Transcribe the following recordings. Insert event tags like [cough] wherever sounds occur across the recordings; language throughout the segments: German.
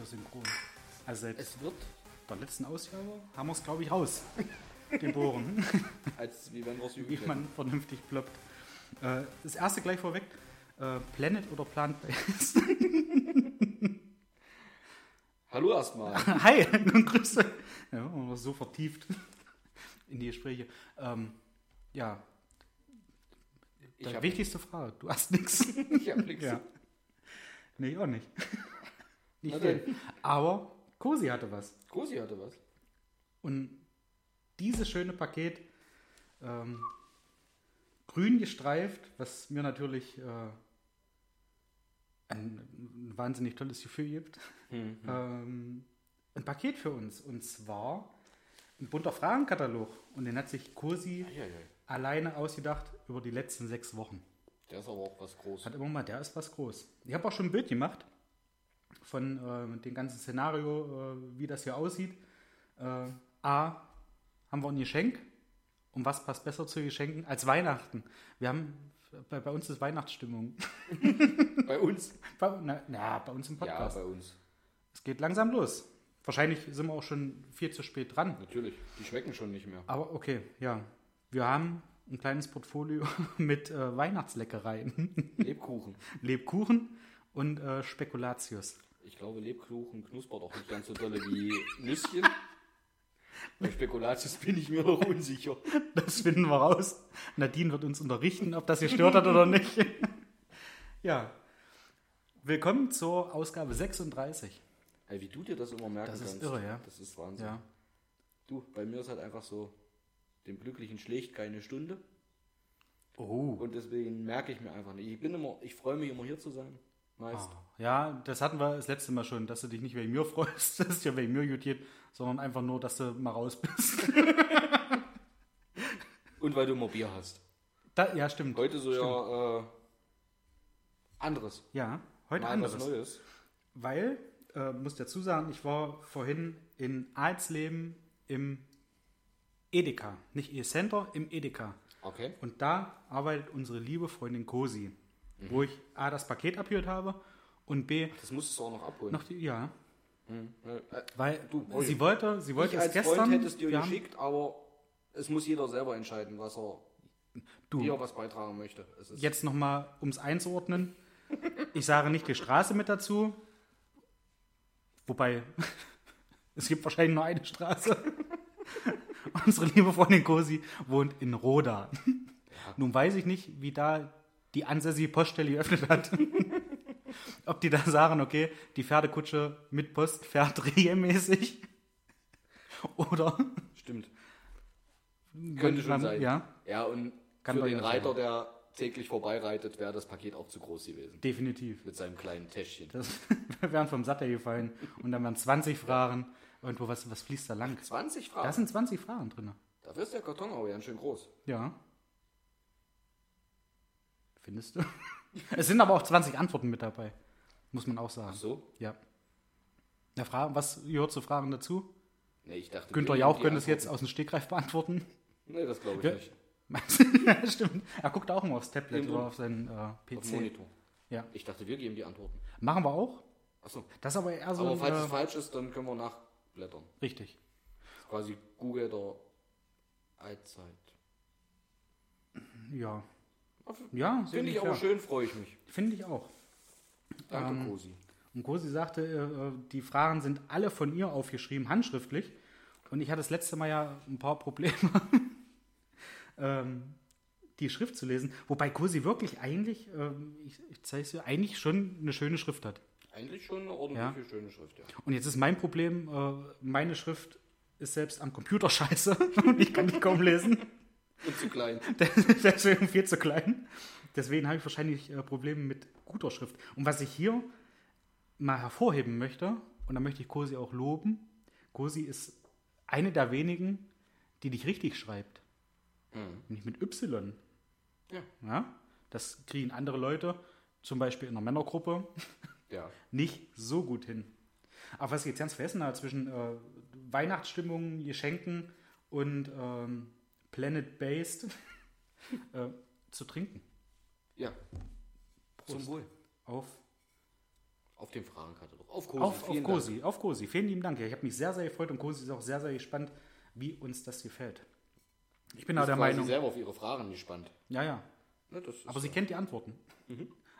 wieder synchron. Also seit Es wird, der letzten Ausgabe haben wir es, glaube ich, raus. [laughs] Geboren, als wie wenn wir es wie man vernünftig ploppt. Äh, das erste gleich vorweg. Äh, Planet oder Plant-Based? [laughs] Hallo erstmal. [laughs] Hi und Grüße. Ja, man so vertieft in die Gespräche. Ähm, ja, die wichtigste Frage. Du hast nichts. Ich hab nichts. Ja. Nee, ich auch nicht. Nicht viel. Aber Cosi hatte was. Cosi hatte was. Und dieses schöne Paket, ähm, grün gestreift, was mir natürlich äh, ein, ein wahnsinnig tolles Gefühl gibt, Mhm. ähm, ein Paket für uns. Und zwar ein bunter Fragenkatalog. Und den hat sich Cosi alleine ausgedacht über die letzten sechs Wochen. Der ist aber auch was groß. Hat immer mal, der ist was groß. Ich habe auch schon ein Bild gemacht von äh, dem ganzen Szenario, äh, wie das hier aussieht. Äh, A, haben wir ein Geschenk. Und was passt besser zu Geschenken als Weihnachten? Wir haben, bei, bei uns ist Weihnachtsstimmung. [laughs] Bei uns? Bei, na, na, bei uns im Ja, Podcast. bei uns. es geht langsam los. Wahrscheinlich sind wir auch schon viel zu spät dran. Natürlich. Die schmecken schon nicht mehr. Aber okay, ja. Wir haben ein kleines Portfolio [laughs] mit äh, Weihnachtsleckereien. Lebkuchen. [laughs] Lebkuchen und äh, Spekulatius. Ich glaube, Lebkuchen knuspert auch nicht ganz so dolle wie Nüsschen. Bei Spekulatius bin ich mir noch unsicher. Das finden wir raus. Nadine wird uns unterrichten, ob das gestört hat oder nicht. [laughs] ja. Willkommen zur Ausgabe 36. Hey, wie du dir das immer merken Das ist kannst. irre, ja. Das ist Wahnsinn. Ja. Du, bei mir ist halt einfach so, dem Glücklichen schlägt keine Stunde. Oh. Und deswegen merke ich mir einfach nicht. Ich bin immer, ich freue mich immer hier zu sein. Meist. Ja, das hatten wir das letzte Mal schon, dass du dich nicht wegen mir [laughs] freust, dass dir wegen mir gut geht, sondern einfach nur, dass du mal raus bist. [laughs] Und weil du immer Bier hast. Da, ja, stimmt. Heute so ja äh, anderes. Ja, heute Mal anderes. Neues. Weil, äh, muss dazu sagen, ich war vorhin in Alsleben im Edeka. Nicht E-Center, im Edeka. Okay. Und da arbeitet unsere liebe Freundin Cosi, wo ich A, das Paket abgehört habe und B, Das musstest du auch noch abholen. noch die, ja, Hm. Äh, weil Du, Roy, sie wollte, sie wollte ich es als gestern, Freund hätte es dir wir haben- geschickt, aber es muss jeder selber entscheiden, was er, du, er was beitragen möchte. Es ist jetzt nochmal, um es einzuordnen, ich sage nicht die Straße mit dazu, wobei, [laughs] es gibt wahrscheinlich nur eine Straße. [laughs] Unsere liebe Freundin Cosi wohnt in Roda. Nun weiß ich nicht, wie da die ansässige Poststelle geöffnet hat. [laughs] Ob die da sagen, okay, die Pferdekutsche mit Post fährt [laughs] regelmäßig. Oder Stimmt. Könnte schon man- sein. Ja, Ja, und Kann für den Reiter, der täglich vorbeireitet, wäre das Paket auch zu groß gewesen. definitiv. Mit seinem kleinen Täschchen. Das, [laughs] wir wären vom Sattel gefallen und dann wären 20 Fragen. Irgendwo, was, was fließt da lang? 20 Da Fragen. sind 20 Fragen drin. Dafür ist der Karton aber ganz schön groß. Ja. Findest du? [laughs] Es sind aber auch 20 Antworten mit dabei. Muss man auch sagen. Ach so? Ja. Ja, Fragen, was gehört zu Fragen dazu? Nee, ich dachte. Günther Jauch könnte es jetzt aus dem Stegreif beantworten. Nee, das glaube ich Ja. nicht. [laughs] Ja, stimmt. Er guckt auch immer aufs Tablet Irgendwo. oder auf seinen äh, Auf PC. Monitor. Ja. Ich dachte, wir geben die Antworten. Machen wir auch. Achso. Das ist aber eher so aber falls es äh, falsch ist, dann können wir nachblättern. richtig. Quasi Google der Allzeit. Ja. Ja, Finde ich aber ungefähr. schön, freue ich mich. Finde ich auch. Danke, Ähm, Cosi. Und Cosi sagte, äh, die Fragen sind alle von ihr aufgeschrieben, handschriftlich. Und ich hatte das letzte Mal ja ein paar Probleme, [laughs] ähm, die Schrift zu lesen. Wobei Cosi wirklich eigentlich, ähm, ich, ich zeige es dir, eigentlich schon eine schöne Schrift hat. Eigentlich schon eine ordentliche, schöne Schrift, ja. Und jetzt ist mein Problem, äh, meine Schrift ist selbst am Computer [laughs] scheiße und ich kann die kaum lesen. Und zu klein. [laughs] Deswegen viel zu klein. Deswegen habe ich wahrscheinlich äh, Probleme mit guter Schrift. Und was ich hier mal hervorheben möchte, und da möchte ich Cosi auch loben, Cosi ist eine der wenigen, die dich richtig schreibt. Mhm. Nicht mit Y. Ja. Ja? Das kriegen andere Leute, zum Beispiel in einer Männergruppe, [laughs] Ja. nicht so gut hin. Aber was ich jetzt ganz vergessen habe, zwischen äh, Weihnachtsstimmung, Geschenken und ähm, Planet-Based [laughs] äh, zu trinken. Ja. Zum Prost. Wohl. Auf Auf dem Fragenkatalog. Auf Cosi. Auf, auf vielen Cosi, auf Cosi. Vielen lieben Dank. Ja, Ich habe mich sehr, sehr gefreut und Cosi ist auch sehr, sehr gespannt, wie uns das gefällt. Ich bin auch Dank. der Meinung. selber auf ihre Fragen gespannt. Ja, ja. Ne, das ist Aber sie kennt die Antworten.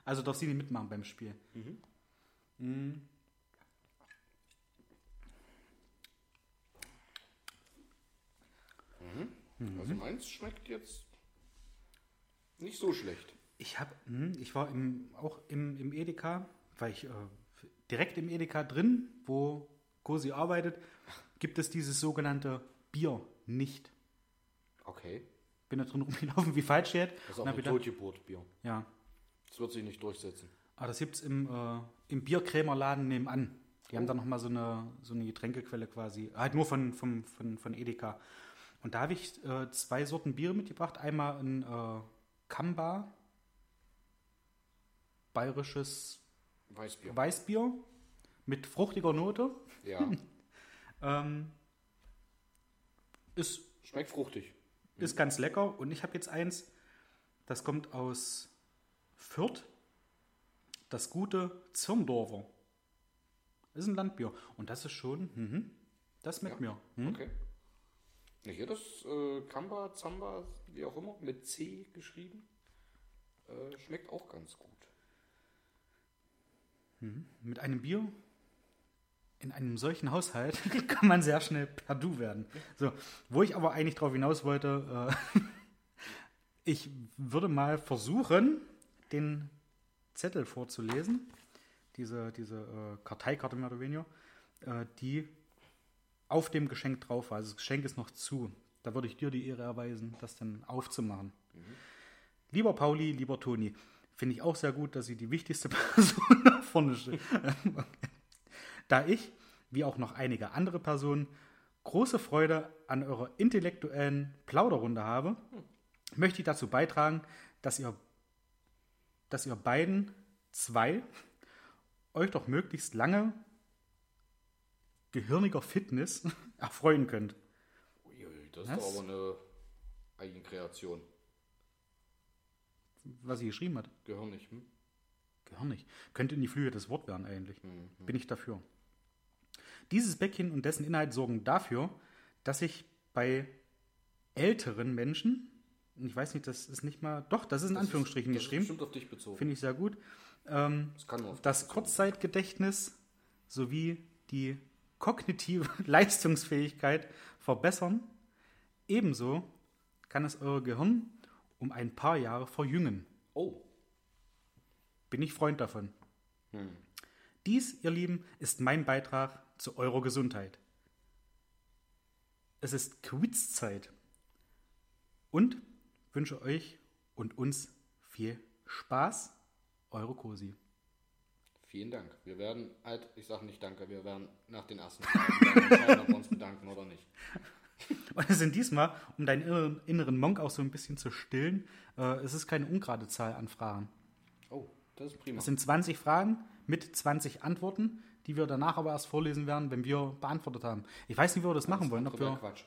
Also darf sie nicht mitmachen beim Spiel. Mhm. Also meins schmeckt jetzt nicht so schlecht. Ich habe, ich war im, auch im, im Edeka, weil ich äh, direkt im Edeka drin, wo Cosi arbeitet, gibt es dieses sogenannte Bier nicht. Okay. Bin da drin rumgelaufen wie falsch jetzt. Das ist auch ein Totgeburt-Bier. ja, Das wird sich nicht durchsetzen. aber das gibt es im, äh, im Bierkrämerladen nebenan. Die haben da nochmal so eine, so eine Getränkequelle quasi. Halt nur von, von, von, von Edeka. Und da habe ich äh, zwei Sorten Bier mitgebracht. Einmal ein äh, Kamba, bayerisches Weißbier. Weißbier mit fruchtiger Note. Ja. [laughs] Ähm, ist, Schmeckt fruchtig. ist ganz lecker. Und ich habe jetzt eins, das kommt aus Fürth. Das gute Zirndorfer. Ist ein Landbier. Und das ist schon, mhm, das schmeckt mir. Mhm. Okay. Hier das äh, Kamba, Zamba, wie auch immer, mit C geschrieben. Äh, schmeckt auch ganz gut. Mit einem Bier in einem solchen Haushalt [laughs] kann man sehr schnell per Du werden. So, wo ich aber eigentlich drauf hinaus wollte, äh, [laughs] ich würde mal versuchen, den Zettel vorzulesen, diese, diese äh, Karteikarte mehr oder weniger, äh, die auf dem Geschenk drauf war. Also das Geschenk ist noch zu. Da würde ich dir die Ehre erweisen, das dann aufzumachen. Lieber Pauli, lieber Toni, finde ich auch sehr gut, dass Sie die wichtigste [laughs] Person nach vorne stellen. Da ich, wie auch noch einige andere Personen, große Freude an eurer intellektuellen Plauderrunde habe, möchte ich dazu beitragen, dass ihr, dass ihr beiden zwei euch doch möglichst lange gehirniger Fitness [laughs] erfreuen könnt. Uiui, das Was? ist doch aber eine Eigenkreation. Was sie geschrieben hat. Gehör nicht. Hm? Gehirnig. Könnte in die Flühe des Wort werden eigentlich. Bin ich dafür. Dieses Bäckchen und dessen Inhalt sorgen dafür, dass ich bei älteren Menschen, ich weiß nicht, das ist nicht mal, doch, das ist in Anführungsstrichen das geschrieben, Ist bestimmt auf dich bezogen. finde ich sehr gut, ähm, das kann nur auf das Kurzzeitgedächtnis sowie die kognitive [laughs] Leistungsfähigkeit verbessern. Ebenso kann es euer Gehirn um ein paar Jahre verjüngen. Oh. Bin ich Freund davon. Hm. Dies, ihr Lieben, ist mein Beitrag zu eurer Gesundheit. Es ist Quizzeit. Und wünsche euch und uns viel Spaß. Eure Cosi. Vielen Dank. Wir werden, halt, ich sage nicht danke, wir werden nach den ersten Fragen entscheiden, ob wir uns bedanken oder nicht. [laughs] Und es sind diesmal, um deinen inneren, Monk auch so ein bisschen zu stillen, äh, es ist keine ungerade Zahl an Fragen. Oh, das ist prima. Es sind 20 Fragen mit 20 Antworten, die wir danach aber erst vorlesen werden, wenn wir beantwortet haben. Ich weiß nicht, wie wir das machen wollen. Ob wir, Quatsch.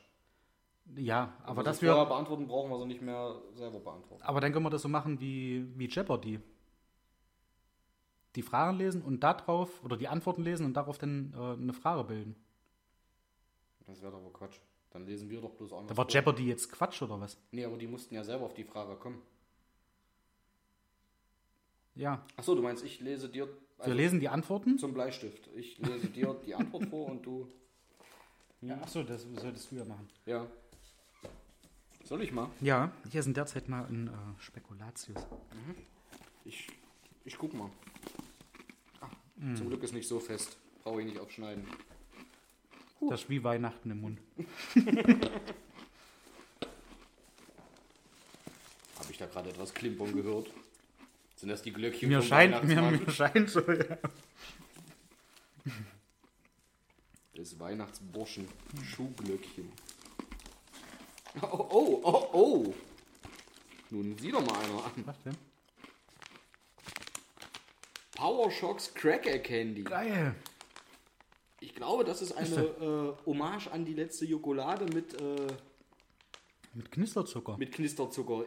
ja, aber Wenn wir dass wir, beantworten, brauchen wir sie nicht mehr selber beantworten. aber dann können wir das so machen wie, wie Jeopardy. Die Fragen lesen und darauf, oder die Antworten lesen und darauf dann äh, eine Frage bilden. Das wäre doch aber Quatsch. Dann lesen wir doch bloß auch Da war Jeopardy jetzt Quatsch oder was? Nee, aber die mussten ja selber auf die Frage kommen. Ja, Achso, du meinst, ich lese dir also wir lesen die Antworten. zum Bleistift. Ich lese dir die Antwort vor und du. [laughs] Ja, achso, das solltest du ja machen. Ja. Soll ich mal? Ja, hier sind derzeit mal ein äh, Spekulatius. Ich, ich guck mal. Ah, Hm. Zum Glück ist nicht so fest. Brauche ich nicht aufschneiden. Das ist wie Weihnachten im Mund. [laughs] Habe ich da gerade etwas klimpern gehört? Sind das die Glöckchen Mir scheint, mir, mir scheint so, ja. Des Weihnachtsburschen Schuhglöckchen. Oh, oh, oh, oh. Nun sieh doch mal einer an. Was denn? Power Shocks Cracker Candy. Geil. Ich glaube, das ist eine äh, Hommage an die letzte Jokolade mit, äh, Mit Knisterzucker. mit Knisterzucker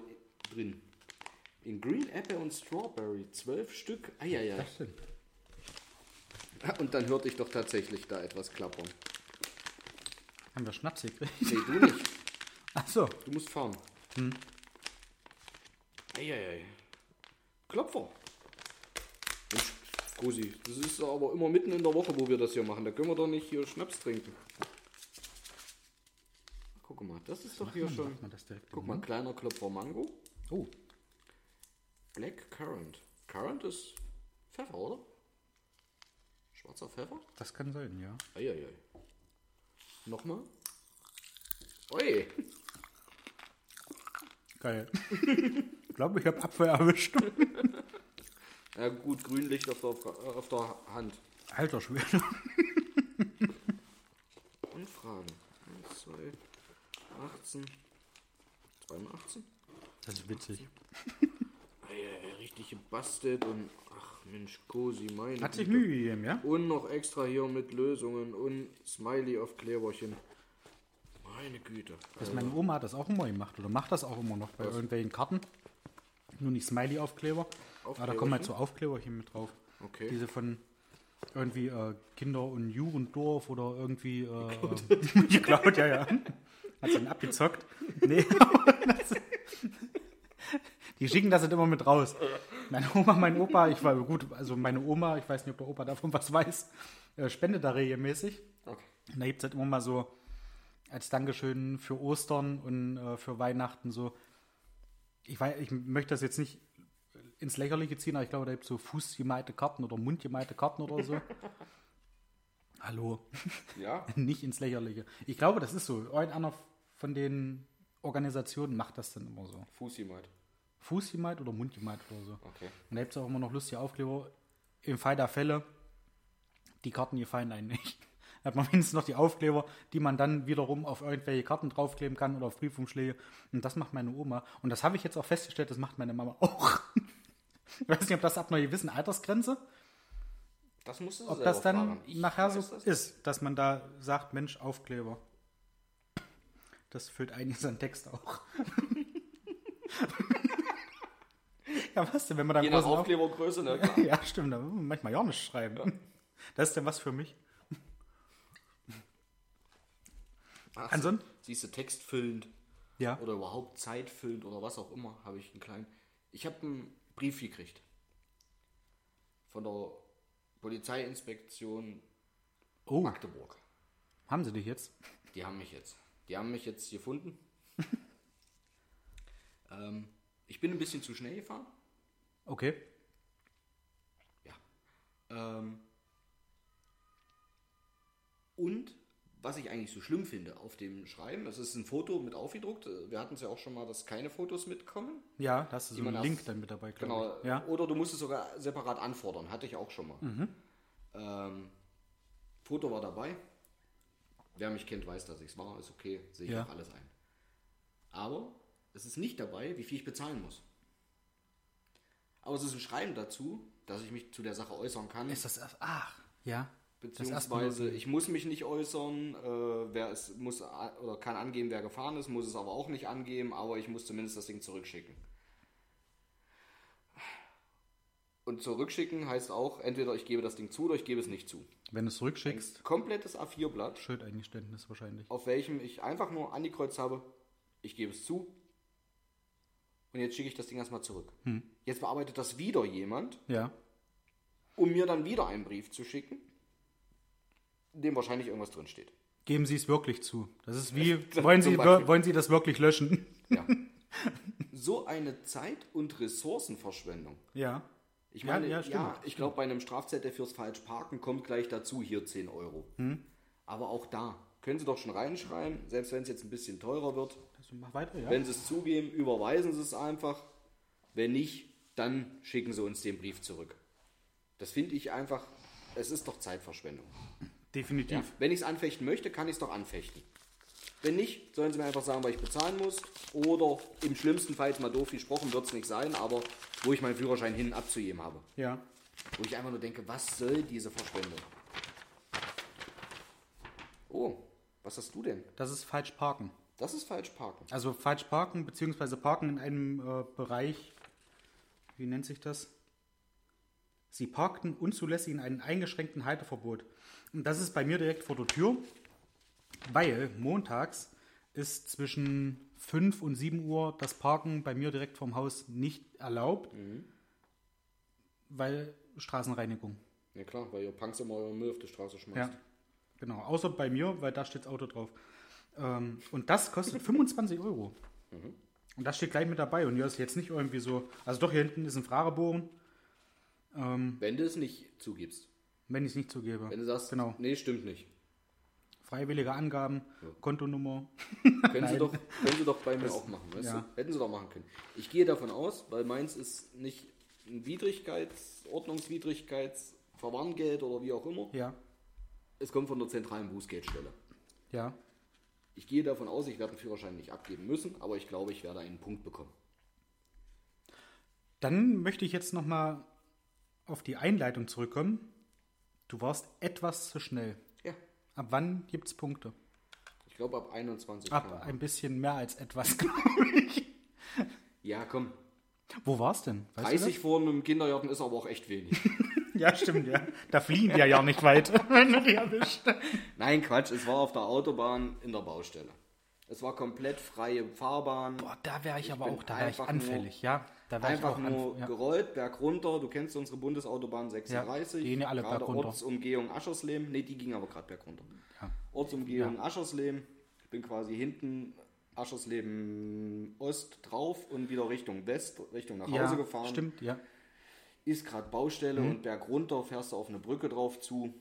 drin. In Green Apple und Strawberry. Zwölf Stück. Eieiei. Das stimmt. Und dann hörte ich doch tatsächlich da etwas klappern. Haben wir Schnaps gekriegt? Nee, du nicht. [laughs] Ach so. Du musst fahren. Hm. Eieiei. Klopfer. Cosi, das ist aber immer mitten in der Woche, wo wir das hier machen. Da können wir doch nicht hier Schnaps trinken. Guck mal, das ist doch hier schon. Man das direkt Guck mal, Mund? kleiner Klopfer Mango. Oh, Black Currant. Currant ist Pfeffer, oder? Schwarzer Pfeffer? das kann sein, ja. Eieiei. Nochmal. Ui. Geil. [laughs] ich glaube, ich habe Apfel erwischt. [laughs] Ja gut, Grünlicht auf der, auf der Hand. Alter Schwede. Und Fragen. 1, 2, 18. 82? Das ist witzig. Eieiei, richtig gebastelt und ach Mensch, Cosi, meine Hat sich. Mühe gegeben, ja? Und noch extra hier mit Lösungen und Smiley auf Kleberchen. Meine Güte. Das meine Oma hat das auch immer gemacht oder macht das auch immer noch bei irgendwelchen Karten. Nur nicht Smiley-Aufkleber. Aber da kommen halt so Aufkleberchen mit drauf. Okay. Diese von irgendwie äh, Kinder- und Jugenddorf oder irgendwie äh, [laughs] geklaut, ja, ja. Hat sie dann abgezockt. Nee, [laughs] die schicken das halt immer mit raus. Meine Oma, mein Opa, ich war gut, also meine Oma, ich weiß nicht, ob der Opa davon was weiß, äh, spendet da regelmäßig. Okay. Und da gibt es halt immer mal so als Dankeschön für Ostern und äh, für Weihnachten so. Ich, weiß, ich möchte das jetzt nicht ins Lächerliche ziehen, aber ich glaube, da gibt es so fußgemalte Karten oder mundgemalte Karten oder so. [laughs] Hallo, Ja, [laughs] nicht ins Lächerliche. Ich glaube, das ist so. Irgendeiner von den Organisationen macht das dann immer so. Fuß jemand. Fußgemalt oder mundgemalt oder so. Okay. Und da gibt es auch immer noch lustige Aufkleber. Im Fall der Fälle, die Karten gefallen einem nicht. [laughs] Da hat man wenigstens noch die Aufkleber, die man dann wiederum auf irgendwelche Karten draufkleben kann oder auf Briefumschläge. Und das macht meine Oma. Und das habe ich jetzt auch festgestellt, das macht meine Mama auch. Ich weiß nicht, ob das ab einer gewissen Altersgrenze, Das musst du ob das dann nachher so das. ist, dass man da sagt, Mensch, Aufkleber. Das füllt einiges an Text auch. [laughs] ja, was denn, wenn man da Je nach Aufklebergröße, ne? [laughs] Klar. Ja, stimmt, da muss man manchmal ja nicht schreiben. Das ist denn was für mich. Ach, Ansonsten? Siehst du, textfüllend Ja. oder überhaupt zeitfüllend oder was auch immer, habe ich einen kleinen. Ich habe einen Brief gekriegt. Von der Polizeiinspektion Oh, Magdeburg. haben sie dich jetzt? Die haben mich jetzt. Die haben mich jetzt gefunden. [laughs] ähm, ich bin ein bisschen zu schnell gefahren. Okay. Ja. Ähm, und was ich eigentlich so schlimm finde auf dem Schreiben, das ist ein Foto mit aufgedruckt. Wir hatten es ja auch schon mal, dass keine Fotos mitkommen. Ja, da hast du so einen Link dann mit dabei, Genau. ich. Ja. Oder du musst es sogar separat anfordern. Hatte ich auch schon mal. Ähm, Foto war dabei. Wer mich kennt, weiß, dass ich es war. Ist okay. Sehe ich Ja. auch alles ein. Aber es ist nicht dabei, wie viel ich bezahlen muss. Aber es ist ein Schreiben dazu, dass ich mich zu der Sache äußern kann. Ist das. Ach, ja. Beziehungsweise ich muss mich nicht äußern, äh, wer es muss a- oder kann angeben, wer gefahren ist, muss es aber auch nicht angeben, aber ich muss zumindest das Ding zurückschicken. Und zurückschicken heißt auch, entweder ich gebe das Ding zu oder ich gebe es nicht zu. Wenn du es zurückschickst, Komplettes A4-Blatt, Schuldeingeständnis wahrscheinlich. auf welchem ich einfach nur angekreuzt habe, ich gebe es zu. Und jetzt schicke ich das Ding erstmal zurück. Jetzt bearbeitet das wieder jemand Ja. um mir dann wieder einen Brief zu schicken, dem wahrscheinlich irgendwas drin steht. Geben Sie es wirklich zu. Das ist [laughs] wie, wollen Sie, wollen Sie das wirklich löschen? Ja. [laughs] so eine Zeit- und Ressourcenverschwendung. Ja. Ich Ja, meine, ja, ja, stimmt, ich glaube, bei einem Strafzettel fürs falsch Parken kommt gleich dazu hier 10 Euro. Hm. Aber auch da können Sie doch schon reinschreiben, selbst wenn es jetzt ein bisschen teurer wird. Also mach weiter, ja. Wenn Sie es zugeben, überweisen Sie es einfach. Wenn nicht, dann schicken Sie uns den Brief zurück. Das finde ich einfach, es ist doch Zeitverschwendung. Definitiv. Ja, wenn ich es anfechten möchte, kann ich es doch anfechten. Wenn nicht, sollen sie mir einfach sagen, weil ich bezahlen muss. Oder im schlimmsten Fall, jetzt mal doof gesprochen, wird es nicht sein, aber wo ich meinen Führerschein hin abzugeben habe. Ja. Wo ich einfach nur denke, was soll diese Verschwendung? Oh, was hast du denn? Das ist falsch parken. Das ist falsch parken. Also falsch parken, beziehungsweise parken in einem äh, Bereich, wie nennt sich das? Sie parkten unzulässig in einem eingeschränkten Halteverbot. Und das ist bei mir direkt vor der Tür, weil montags ist zwischen 5 und 7 Uhr das Parken bei mir direkt vorm Haus nicht erlaubt, weil Straßenreinigung. Ja klar, weil ihr Punks immer euren Müll auf die Straße schmeißt. Ja, genau. Außer bei mir, weil da steht das Auto drauf. Ähm, und das kostet 25 Euro. Und das steht gleich mit dabei. Und hier ist jetzt nicht irgendwie so. Also doch, hier hinten ist ein Fragebogen, Wenn du es nicht zugibst. Wenn ich es nicht zugebe. Wenn du sagst, Genau. nee, stimmt nicht. Freiwillige Angaben, Kontonummer. [laughs] Können sie, doch, können sie doch bei mir auch machen, weißt ja. du? Hätten sie doch machen können. Ich gehe davon aus, weil meins ist nicht ein Widrigkeits-, Ordnungswidrigkeits-, Verwarngeld oder wie auch immer. Ja, Es kommt von der zentralen Bußgeldstelle. ja. Ich gehe davon aus, ich werde den Führerschein nicht abgeben müssen, aber ich glaube, ich werde einen Punkt bekommen. Dann möchte ich jetzt nochmal auf die Einleitung zurückkommen. Du warst etwas zu schnell. Ja, Ab wann gibt es Punkte? ich glaube ab 21 Ab km/h. ein bisschen mehr als etwas. [laughs] Ja, komm. Wo war's denn? Weißt 30 vor einem Kindergarten ist aber auch echt wenig. [laughs] Ja, stimmt, ja. Da fliegen die ja nicht weit, [laughs] wenn du die erwischt. Nein, Quatsch, es war auf der Autobahn in der Baustelle. Es war komplett freie Fahrbahn. Boah, da wäre ich, aber bin auch, da ich anfällig, ja. Einfach nur anf- ja. gerollt, berg runter. Du kennst unsere Bundesautobahn 36. die gehen ja alle gerade berg runter. Ortsumgehung Aschersleben. Ne, die ging aber gerade berg runter. Ja. Ortsumgehung Aschersleben. Ich bin quasi hinten Aschersleben Ost drauf und wieder Richtung West, Richtung nach Hause ja, gefahren. stimmt, ja. Ist gerade Baustelle Mhm. und berg runter fährst du auf eine Brücke drauf zu.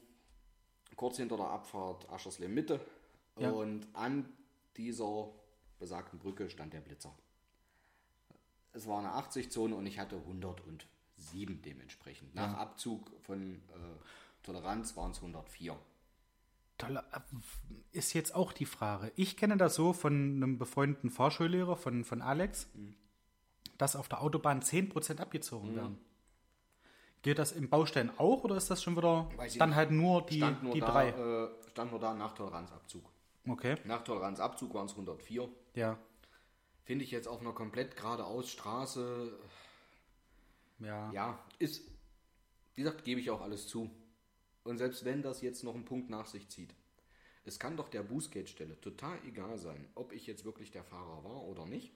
Kurz hinter der Abfahrt Aschersleben Mitte. Ja. Und an dieser besagten Brücke stand der Blitzer. Es war eine 80-Zone und ich hatte 107 dementsprechend. Nach Abzug von äh, Toleranz waren es 104. Toll, äh, ist jetzt auch die Frage. Ich kenne das so von einem befreundeten Fahrschullehrer, von, von Alex, Mhm. dass auf der Autobahn 10% abgezogen werden. Gilt das im Baustellen auch oder ist das schon wieder Weiß dann halt nur die, nur, die da, drei? Äh, stand nur da nach Toleranzabzug. Okay, Nach Toleranzabzug waren es 104. ja. Finde ich jetzt auf einer komplett geradeaus Straße Ja. Ja, ist, wie gesagt, gebe ich auch alles zu. Und selbst wenn das jetzt noch einen Punkt nach sich zieht, es kann doch der Bußgeldstelle total egal sein, ob ich jetzt wirklich der Fahrer war oder nicht.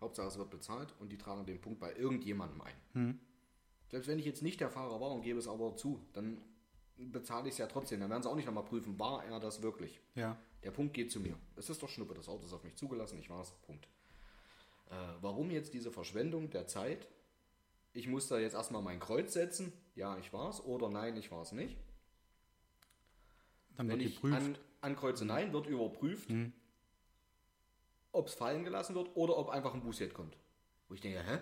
Hauptsache es wird bezahlt und die tragen den Punkt bei irgendjemandem ein. Selbst wenn ich jetzt nicht der Fahrer war und gebe es aber zu, dann bezahle ich es ja trotzdem. Dann werden sie auch nicht nochmal prüfen, war er das wirklich. Ja. Der Punkt geht zu mir. Es ist doch Schnuppe, das Auto ist auf mich zugelassen, ich war es. Punkt. Äh, warum jetzt diese Verschwendung der Zeit? Ich muss da jetzt erstmal mein Kreuz setzen. Ja, ich war es. Oder nein, ich war es nicht. Dann Wenn wird ich geprüft. an, ankreuze nein, wird überprüft, ob es fallen gelassen wird oder ob einfach ein Bußgeld kommt. Wo ich denke, hä?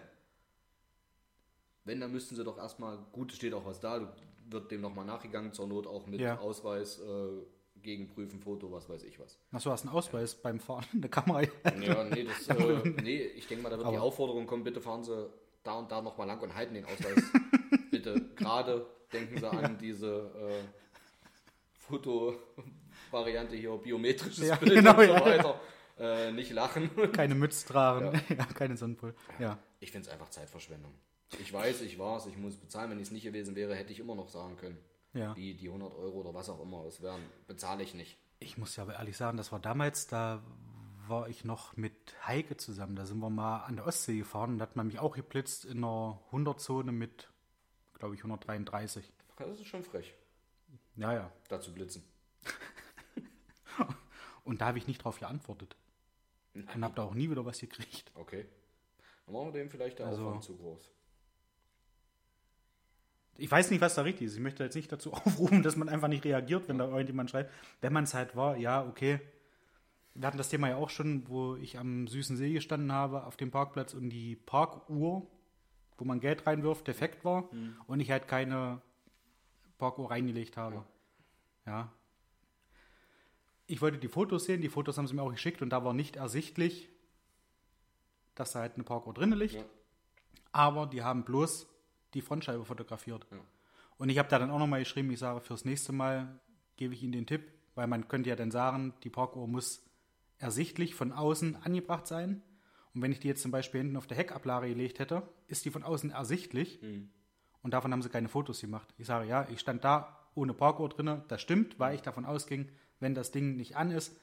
Wenn, dann müssten sie doch erstmal, gut, es steht auch was da, wird dem nochmal nachgegangen, zur Not auch mit Ja. Ausweis, äh, Gegenprüfen, Foto, was weiß ich was. Achso, hast einen Ausweis beim Fahren, eine Kamera. Ja, nee, das, [laughs] äh, nee ich denke mal, da wird die Aufforderung kommen, bitte fahren Sie da und da nochmal lang und halten den Ausweis. [laughs] bitte gerade denken Sie an diese äh, Fotovariante hier, biometrisches Ja, Bild genau, und so ja. weiter. Äh, nicht lachen. keine Mütze tragen, [laughs] ja. keine Sonnenbrille. Ja. Ich finde es einfach Zeitverschwendung. Ich weiß, ich war es, ich muss bezahlen. Wenn ich es nicht gewesen wäre, hätte ich immer noch sagen können. Ja. Die, die 100 Euro oder was auch immer es wären, bezahle ich nicht. Ich muss ja aber ehrlich sagen, das war damals, da war ich noch mit Heike zusammen. Da sind wir mal an der Ostsee gefahren und da hat man mich auch geblitzt in einer 100-Zone mit, glaube ich, 133. Das ist schon frech, Ja, ja. da zu blitzen. [laughs] Und da habe ich nicht drauf geantwortet. Und habe da auch nie wieder was gekriegt. Okay. Dann machen wir dem vielleicht der Also- Aufwand zu groß. Ich weiß nicht, was da richtig ist. Ich möchte jetzt nicht dazu [laughs] aufrufen, dass man einfach nicht reagiert, wenn da irgendjemand schreibt. Wenn man es halt war, ja, okay. Wir hatten das Thema ja auch schon, wo ich am Süßen See gestanden habe, auf dem Parkplatz und die Parkuhr, wo man Geld reinwirft, defekt war und ich halt keine Parkuhr reingelegt habe. Ja. Ich wollte die Fotos sehen, die Fotos haben sie mir auch geschickt und da war nicht ersichtlich, dass da halt eine Parkuhr drin liegt. Ja. Aber die haben bloß die Frontscheibe fotografiert. Ja. Und ich habe da dann auch nochmal geschrieben, ich sage, fürs nächste Mal gebe ich Ihnen den Tipp, weil man könnte ja dann sagen, die Parkuhr muss ersichtlich von außen angebracht sein. Und wenn ich die jetzt zum Beispiel hinten auf der Heckablage gelegt hätte, ist die von außen ersichtlich. Und davon haben sie keine Fotos gemacht. Ich sage, ja, ich stand da ohne Parkuhr drinne. Das stimmt, weil ich davon ausging, wenn das Ding nicht an ist,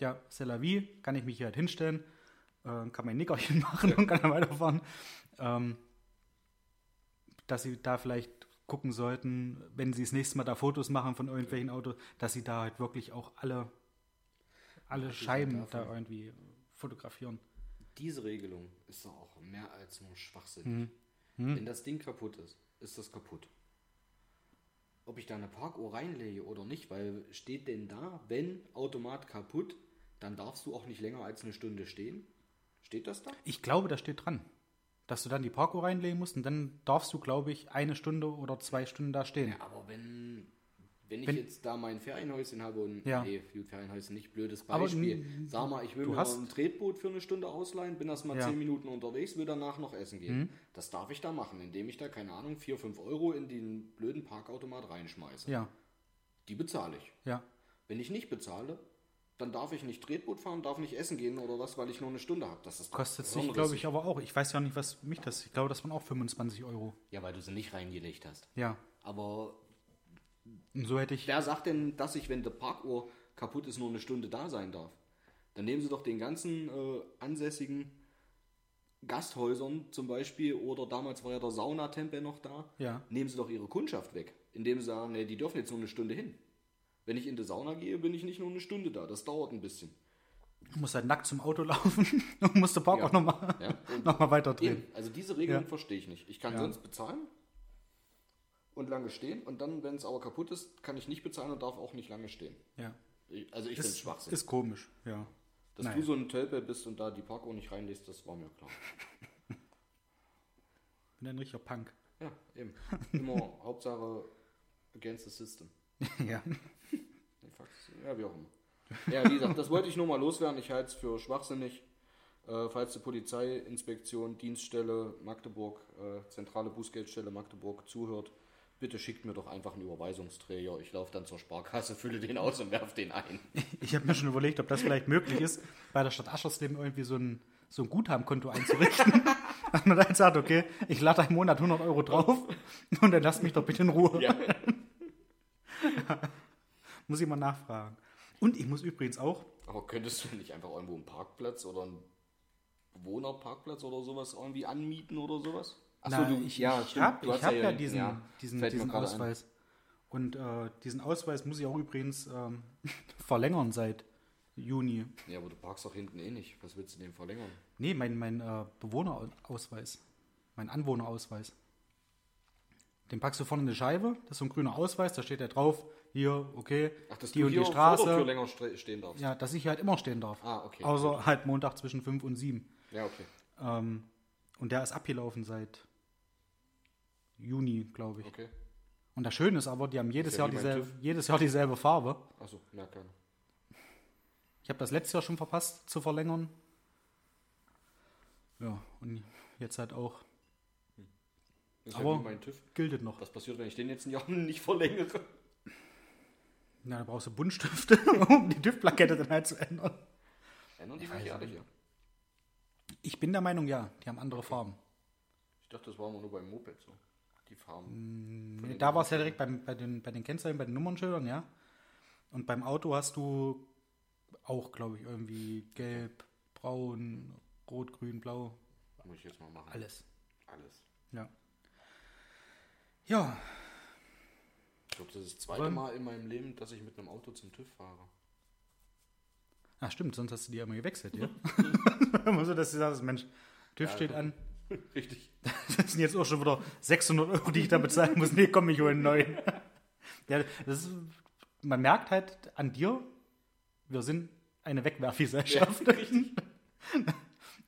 ja, c'est la vie, kann ich mich hier halt hinstellen, äh, kann mein Nickerchen [laughs] machen und kann dann weiterfahren. Ähm, dass sie da vielleicht gucken sollten, wenn sie das nächste Mal da Fotos machen von irgendwelchen Autos, dass sie da halt wirklich auch alle, alle Scheiben da irgendwie fotografieren. Diese Regelung ist doch auch mehr als nur Schwachsinn. Wenn das Ding kaputt ist, ist das kaputt. Ob ich da eine Parkuhr reinlege oder nicht, weil steht denn da, wenn Automat kaputt, dann darfst du auch nicht länger als eine Stunde stehen? Steht das da? Ich glaube, da steht dran, dass du dann die Parkuhr reinlegen musst und dann darfst du, glaube ich, eine Stunde oder zwei Stunden da stehen. Ja, aber wenn, wenn ich Wenn- jetzt da mein Ferienhäuschen habe und Ja. nee, Ferienhäuschen nicht, blödes Aber Beispiel. n- Sag mal, ich will mir hast- ein Tretboot für eine Stunde ausleihen, bin erst mal Ja. Mhm. zehn Minuten unterwegs, will danach noch essen gehen. Das darf ich da machen, indem ich da, keine Ahnung, 4, 5 Euro in den blöden Parkautomat reinschmeiße. Ja, Die bezahle ich. ja. Wenn ich nicht bezahle, dann darf ich nicht Tretboot fahren, darf nicht essen gehen oder was, weil ich nur eine Stunde habe. Das ist doch Kostet sich, glaube ich, aber auch. Ich weiß ja nicht, was mich das. Ich glaube, das waren auch 25 Euro. Ja, weil du sie nicht reingelegt hast. Ja. Aber Und so hätte ich. Wer sagt denn, dass ich, wenn der Parkuhr kaputt ist, nur eine Stunde da sein darf? Dann nehmen Sie doch den ganzen äh, ansässigen Gasthäusern zum Beispiel, oder damals war ja der Saunatempel noch da, Ja. nehmen Sie doch Ihre Kundschaft weg, indem Sie sagen, nee, die dürfen jetzt nur eine Stunde hin. Wenn ich in die Sauna gehe, bin ich nicht nur eine Stunde da. Das dauert ein bisschen. Du musst halt nackt zum Auto [laughs] laufen und musst den Park Ja. auch nochmal Ja? [laughs] Noch mal weiter drehen. Eben, also diese Regelung Ja. verstehe ich nicht. Ich kann Ja. sonst bezahlen und lange stehen und dann, wenn es aber kaputt ist, kann ich nicht bezahlen und darf auch nicht lange stehen. Ja. Ich, also ich finde es Ist, Schwachsinn. ist komisch, ja. Dass Naja. du so ein Tölpel bist und da die Parkuhr nicht reinlässt, das war mir klar. [laughs] Bin ein richtiger Punk. Ja, eben. Immer Hauptsache against the system. ja. Fax. Ja, wie auch immer. Ja, wie gesagt, das wollte ich nur mal loswerden. Ich halte es für schwachsinnig. Äh, falls die Polizeiinspektion, Dienststelle Magdeburg, äh, zentrale Bußgeldstelle Magdeburg zuhört, bitte schickt mir doch einfach einen Überweisungsträger. Ich laufe dann zur Sparkasse, fülle den aus und werfe den ein. Ich habe mir schon überlegt, ob das vielleicht möglich ist, bei der Stadt Aschersleben irgendwie so ein, so ein Guthabenkonto einzurichten. [laughs] Dass man dann sagt, okay, ich lade einen Monat 100 Euro drauf und dann lasst mich doch bitte in Ruhe. Ja. [laughs] Muss ich mal nachfragen. Und ich muss übrigens auch, Aber könntest du nicht einfach irgendwo einen Parkplatz oder einen Bewohnerparkplatz oder sowas irgendwie anmieten oder sowas? Achso, na, ich, ich habe hab ja diesen, diesen, Fällt mir diesen gerade ein. Ausweis. Und äh, diesen Ausweis muss ich auch übrigens ähm, [laughs] verlängern seit Juni. Ja, aber du parkst doch hinten eh nicht. Was willst du denn verlängern? Nee, mein, mein äh, Bewohnerausweis. Mein Anwohnerausweis. Den packst du vorne in eine Scheibe, das ist so ein grüner Ausweis, da steht ja drauf, hier, okay, Ach, dass die du und hier die Straße. länger stehen darfst. Ja, dass ich hier halt immer stehen darf. Ah, okay. Außer halt Montag zwischen 5 und 7. Ja, okay. Ähm, und der ist abgelaufen seit Juni, glaube ich. Okay. Und das Schöne ist aber, die haben jedes, ja Jahr, dieselbe, jedes Jahr dieselbe Farbe. Achso, merkt keiner. Ich habe das letztes Jahr schon verpasst zu verlängern. Ja, und jetzt halt auch. Das ist Aber- ja mein TÜV. Gilt noch. Was passiert, wenn ich den jetzt ein Jahr [laughs] nicht verlängere? Na, da brauchst du Buntstifte, [laughs] um die TÜV-Plakette dann halt zu ändern. Ändern die Ich sich weiß ehrlich, nicht. ja? Ich bin der Meinung, ja, die haben andere Farben. Ich dachte, das war immer nur beim Moped so. Die Farben. Den da war es ja direkt beim, bei, den, bei den Kennzeichen, bei den Nummernschildern, ja. Und beim Auto hast du auch, glaube ich, irgendwie gelb, braun, rot, grün, blau, Muss ich jetzt mal machen. alles. Alles. Ja. Ja, glaube, das ist das zweite Aber- Mal in meinem Leben, dass ich mit einem Auto zum TÜV fahre. ah, stimmt, sonst hast du die ja immer gewechselt, ja. Immer so, dass du sagst, Mensch, TÜV Ja, steht an. [laughs] Richtig. [laughs] Das sind jetzt auch schon wieder 600 Euro, die ich da bezahlen muss. Nee, komm, ich hole einen neuen. [laughs] Ja, das ist, man merkt halt an dir, wir sind eine Wegwerfgesellschaft.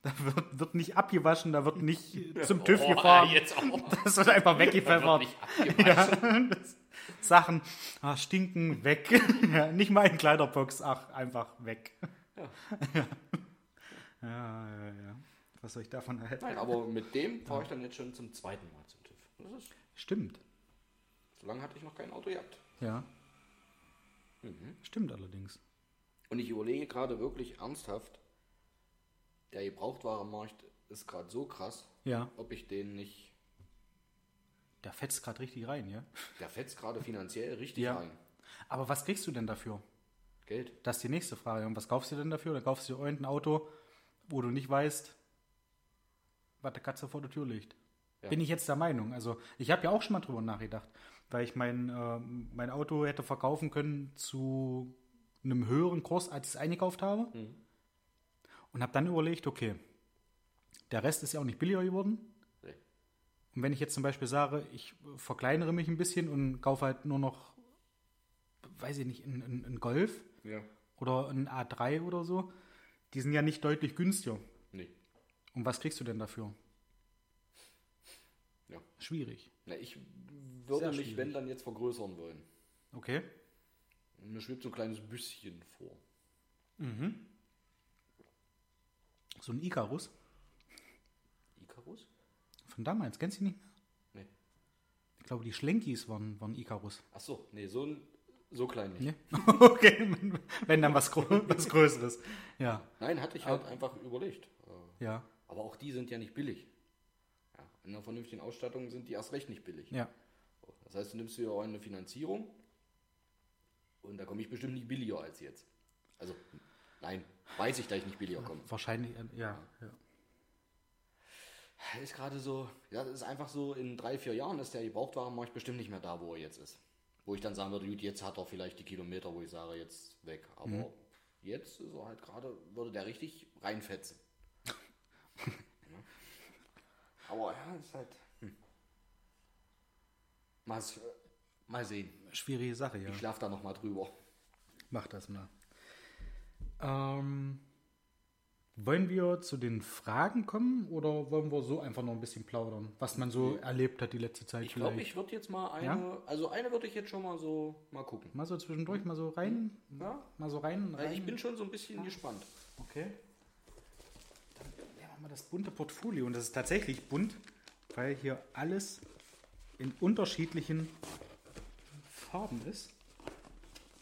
Da wird, wird nicht abgewaschen, da wird nicht zum TÜV Oh, gefahren. Jetzt auch. Das wird einfach Da wird weggepfeffert. nicht abgewaschen. Ja, das, Sachen ah, stinken, weg. [laughs] Ja, nicht mal in Kleiderbox, ach, einfach weg. Ja. Ja. Ja, ja, ja. Was soll ich davon halten? Nein, aber mit dem fahre ich dann jetzt schon zum zweiten Mal zum TÜV. Das ist, Stimmt. so lange hatte ich noch kein Auto gehabt. Ja, Mhm. stimmt allerdings. Und ich überlege gerade wirklich ernsthaft, der Gebrauchtwarenmarkt ist gerade so krass, Ja. ob ich den nicht der fetzt gerade richtig rein, ja? Der fetzt gerade finanziell richtig Ja. rein. Aber was kriegst du denn dafür? Geld. Das ist die nächste Frage. Und was kaufst du denn dafür? Dann kaufst du dir irgendein Auto, wo du nicht weißt, was der Katze vor der Tür liegt. Ja. Bin ich jetzt der Meinung. Also ich habe ja auch schon mal drüber nachgedacht, weil ich mein, äh, mein Auto hätte verkaufen können zu einem höheren Kurs, als ich es eingekauft habe. Und habe dann überlegt, okay, der Rest ist ja auch nicht billiger geworden. Und wenn ich jetzt zum Beispiel sage, ich verkleinere mich ein bisschen und kaufe halt nur noch, weiß ich nicht, einen, einen Golf Ja. oder ein A3 oder so, die sind ja nicht deutlich günstiger. Nee. Und was kriegst du denn dafür? Ja. Schwierig. Na, ich würde Sehr mich, schwierig. wenn dann jetzt vergrößern wollen. Okay. Mir schwebt so ein kleines Büsschen vor. So ein Icarus? Von damals, kennst du nicht mehr? Nee. Ich glaube, die Schlenkis waren, waren Icarus. Ach so, nee, so, so klein nicht. Ja? [laughs] okay, wenn- dann was, was Größeres. Ja, Nein, hatte ich halt einfach überlegt. Äh, ja, Aber auch die sind ja nicht billig. Ja, in einer vernünftigen Ausstattung sind die erst recht nicht billig. ja. Das heißt, du nimmst dir auch eine Finanzierung und da komme ich bestimmt nicht billiger als jetzt. Also, nein, weiß ich, dass ich nicht billiger komme. Wahrscheinlich, äh, ja. ja. Ist gerade so, ja, das ist einfach so, in drei, vier Jahren ist der Gebrauchtwarenmarkt bestimmt nicht mehr da, wo er jetzt ist. Wo ich dann sagen würde, gut, jetzt hat er vielleicht die Kilometer, wo ich sage, jetzt weg. Aber jetzt ist er halt gerade, würde der richtig reinfetzen. [laughs] Ja. Aber ja, ist halt. Hm. Mal, mal sehen. Schwierige Sache, ja. Ich schlafe da nochmal drüber. Mach das mal. Ähm, wollen wir zu den Fragen kommen oder wollen wir so einfach noch ein bisschen plaudern, was man so erlebt hat die letzte Zeit Ich glaube, ich würde jetzt mal eine, Ja? also eine würde ich jetzt schon mal so mal gucken. Mal so zwischendurch, mal so rein, Ja? mal so rein. Rein. ich bin schon so ein bisschen gespannt. Okay. Dann nehmen wir mal das bunte Portfolio. Und das ist tatsächlich bunt, weil hier alles in unterschiedlichen Farben ist.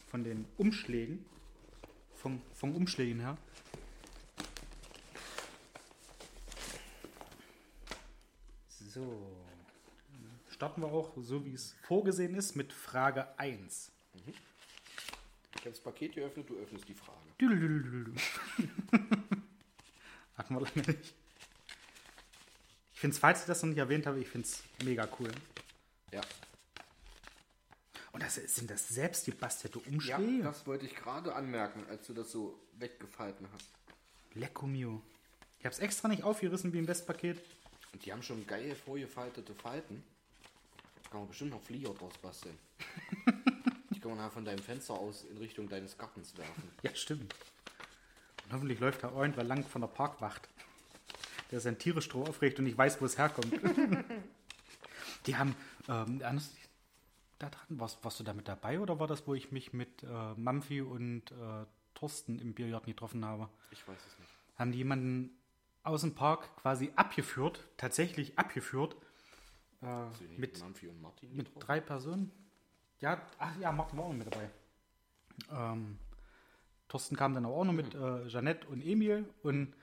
Von den Umschlägen. Vom, vom Umschlägen her. So. Starten wir auch, so wie es vorgesehen ist, mit Frage 1. Ich habe das Paket geöffnet, du öffnest die Frage. [laughs] Hatten wir lange nicht. Ich finde es, falls ich das noch nicht erwähnt habe, ich finde es mega cool. Ja. Und das sind das selbst gebastelte Ja, Umschläge? das wollte ich gerade anmerken, als du das so weggefalten hast. Lecco mio. Ich habe es extra nicht aufgerissen wie im Westpaket. Und die haben schon geil vorgefaltete Falten. Da kann man bestimmt noch Flieger draus basteln. [laughs] die kann man halt von deinem Fenster aus in Richtung deines Gartens werfen. Ja, stimmt. Und hoffentlich läuft da irgendwer lang von der Parkwacht. Der sein drauf aufregt und nicht weiß, wo es herkommt. [laughs] Die haben, ähm, anders, da dran, warst, warst du da mit dabei oder war das, wo ich mich mit äh, Mampfi und äh, Thorsten im Biergarten getroffen habe? Ich weiß es nicht. Haben die jemanden aus dem Park quasi abgeführt, tatsächlich abgeführt, äh, mit, mit drei Personen. Ja, ach ja, Martin war auch noch mit dabei. Ähm, Thorsten kam dann auch noch mit äh, Jeanette und Emil und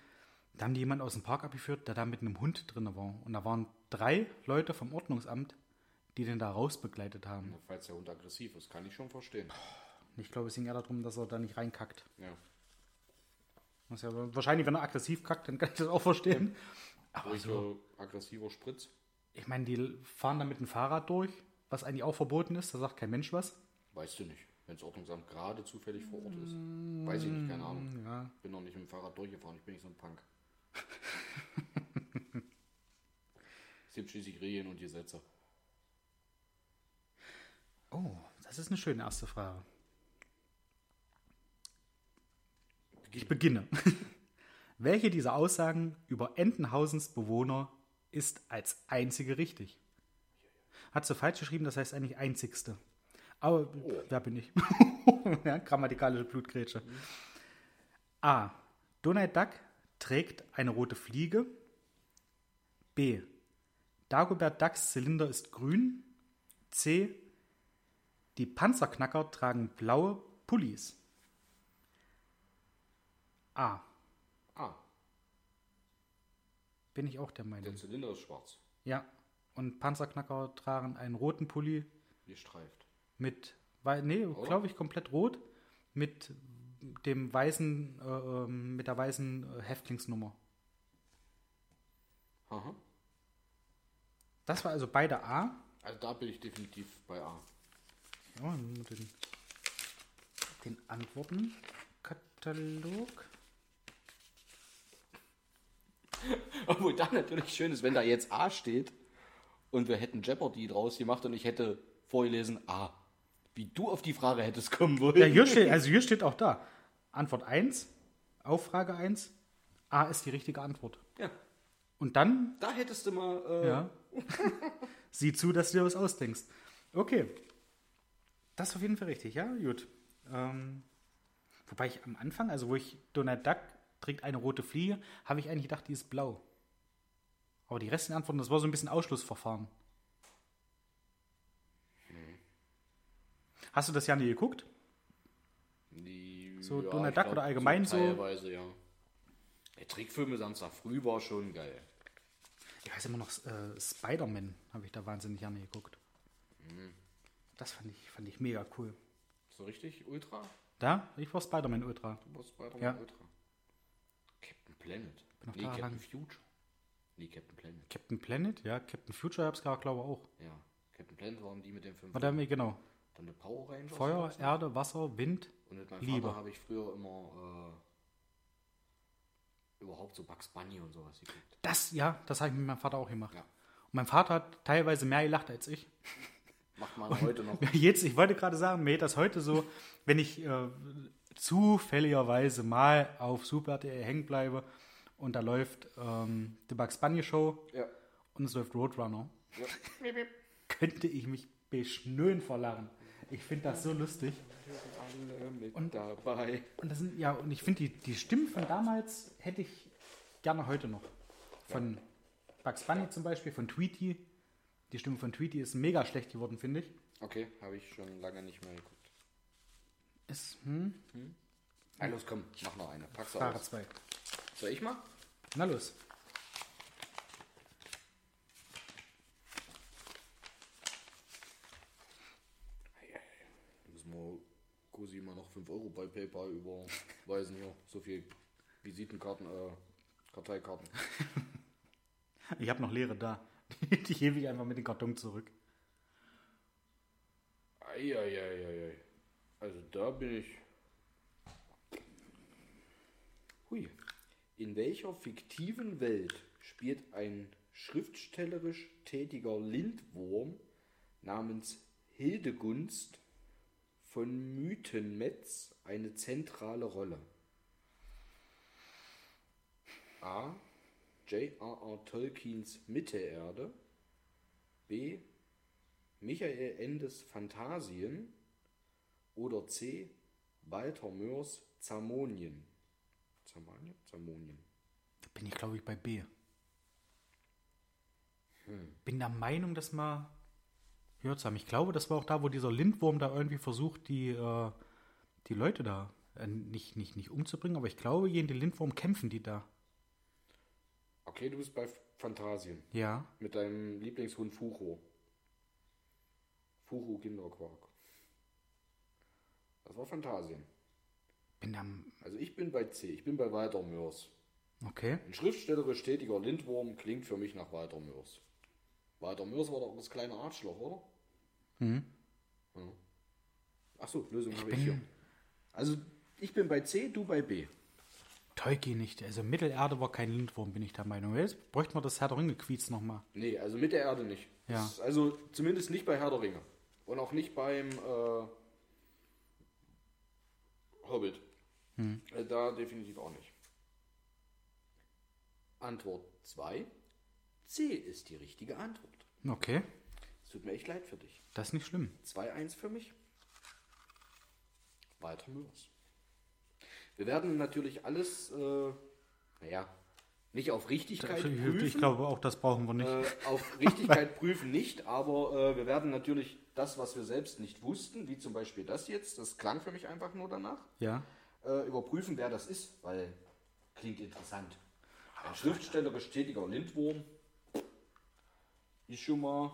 da haben die jemanden aus dem Park abgeführt, der da mit einem Hund drin war. Und da waren drei Leute vom Ordnungsamt, die den da rausbegleitet haben. Falls der Hund aggressiv ist, kann ich schon verstehen. Ich glaube, es ging eher darum, dass er da nicht reinkackt. Ja. Ist ja wahrscheinlich, wenn er aggressiv kackt, dann kann ich das auch verstehen. Aber so aggressiver Spritz. ich meine, die fahren da mit dem Fahrrad durch, was eigentlich auch verboten ist, da sagt kein Mensch was. Weißt du nicht. Wenn das Ordnungsamt gerade zufällig vor Ort ist. Weiß ich nicht, keine Ahnung. Ja, Bin noch nicht mit dem Fahrrad durchgefahren, ich bin nicht so ein Punk. [laughs] es gibt schließlich Regeln und Gesetze. Oh, das ist eine schöne erste Frage. Ich beginne. [laughs] Welche dieser Aussagen über Entenhausens Bewohner ist als einzige richtig? Hat sie falsch geschrieben, das heißt eigentlich einzigste. Aber wer bin ich? [laughs] ja, grammatikalische Blutgrätsche. A. Donald Duck trägt eine rote Fliege. B. Dagobert Ducks Zylinder ist grün. C. Die Panzerknacker tragen blaue Pullis. A. Ah, Bin ich auch der Meinung. der Zylinder ist schwarz. Ja. und Panzerknacker tragen einen roten Pulli Gestreift. mit, wei- nee, glaube ich, komplett rot, mit dem weißen, äh, ähm, mit der weißen äh, Häftlingsnummer. Aha. Das war also beide A. Also da bin ich definitiv bei A. Ja, den, den Antwortenkatalog. [laughs] Obwohl da natürlich schön ist, wenn da jetzt A steht und wir hätten Jeopardy draus gemacht und ich hätte vorgelesen A. Wie du auf die Frage hättest kommen wollen. Ja, hier steht, also hier steht auch da. Antwort 1, auf Frage 1. A ist die richtige Antwort. Ja. Und dann, Da hättest du mal. Äh, ja, [laughs] sieh zu, dass du dir was ausdenkst. Okay. Das ist auf jeden Fall richtig, ja, gut. Ähm, wobei ich am Anfang, also wo ich Donald Duck trägt eine rote Fliege, habe ich eigentlich gedacht, die ist blau. Aber die restlichen Antworten, das war so ein bisschen Ausschlussverfahren. Hast du das ja nie geguckt? Die, So ja, Donald Duck glaub, oder allgemein so? Teilweise, ja. Der Trickfilme Samstag früh war schon geil. Ich weiß immer noch, äh, Spider-Man habe ich da wahnsinnig gerne geguckt. Das fand ich, fand ich mega cool. So richtig Ultra? Da, ich war Spider-Man Ultra. Du warst Spider-Man Ja. Ultra. Planet. Bin noch nee, da Captain lang. Future. Nee, Captain Planet. Captain Planet, ja, Captain Future hab's gerade, glaube ich, auch. Ja. Captain Planet waren die mit den fünf. War da mir genau. Dann der Power Ranger. Feuer, Erde, Wasser, Wind. Und mit meinem Liebe. Vater habe ich früher immer äh, überhaupt so Bugs Bunny und sowas geguckt. Das, ja, das habe ich mit meinem Vater auch gemacht. Ja. Und mein Vater hat teilweise mehr gelacht als ich. Macht man [laughs] heute noch. [laughs] Jetzt, ich wollte gerade sagen, mir geht das heute so, wenn ich äh, zufälligerweise mal auf Super RTL hängen bleibe und da läuft ähm, die Bugs Bunny Show ja. und es läuft Roadrunner, ja. könnte ich mich beschnöen vor Lachen. Ich finde das so lustig. Alle mit Und- dabei. Und das sind, ja, und ich finde die, die Stimmen von damals hätte ich gerne heute noch. Von Bugs Bunny zum Beispiel, von Tweety. Die Stimme von Tweety ist mega schlecht geworden, finde ich. Okay, habe ich schon lange nicht mehr geguckt. Ist, hm, Ah, los, komm, mach noch eine. Pack's Fahrer aus. 2. Soll ich mal? Na los. Müssen wir Cosi mal noch 5 Euro bei PayPal überweisen hier. So viel Visitenkarten, äh, Karteikarten. [laughs] Ich habe noch leere da. Die, die hebe ich einfach mit dem Karton zurück. Eieieiei. Also da bin ich. Hui. In welcher fiktiven Welt spielt ein schriftstellerisch tätiger Lindwurm namens Hildegunst von Mythenmetz eine zentrale Rolle? A. J.R.R. Tolkiens Mittelerde. B. Michael Endes Phantasien oder C. Walter Mörs Zamonien. Zamonien? Zamonien. Da bin ich, glaube ich, bei B. Bin der Meinung, dass mal gehört zu haben. Ich glaube, das war auch da, wo dieser Lindwurm da irgendwie versucht, die, äh, die Leute da äh, nicht, nicht, nicht umzubringen, aber ich glaube, gegen den Lindwurm kämpfen die da. Okay, du bist bei Phantasien. Ja. Mit deinem Lieblingshund Fucho. Fucho Kinderquark. Das war Phantasien. Bin der, Also ich bin bei C. Ich bin bei Walter Mörs. okay. Ein schriftstellerisch tätiger Lindwurm klingt für mich nach Walter Mörs. Walter Mörs war doch das kleine Arschloch, oder? Mhm. Ja. Achso, Lösung habe ich hier. Also ich bin bei C, du bei B. Tolkien nicht. Also Mittelerde war kein Lindwurm, bin ich der Meinung. Jetzt bräuchten wir das Herr der Ringe-Quiz nochmal. Nee, also mit der Erde nicht. Ja. Also zumindest nicht bei Herr der Ringe. Und auch nicht beim äh, Hobbit. Äh, Da definitiv auch nicht. Antwort 2. C ist die richtige Antwort. Okay. Es tut mir echt leid für dich. Das ist nicht schlimm. 2-1 für mich. Walter Mörs. Wir werden natürlich alles, äh, naja, nicht auf Richtigkeit Ich, prüfen. ich glaube, auch das brauchen wir nicht. Äh, auf Richtigkeit [laughs] prüfen nicht, aber äh, wir werden natürlich das, was wir selbst nicht wussten, wie zum Beispiel das jetzt, das klang für mich einfach nur danach, ja. äh, überprüfen, wer das ist, weil klingt interessant. Ein schriftstellerisch tätiger Lindwurm. Ist schon mal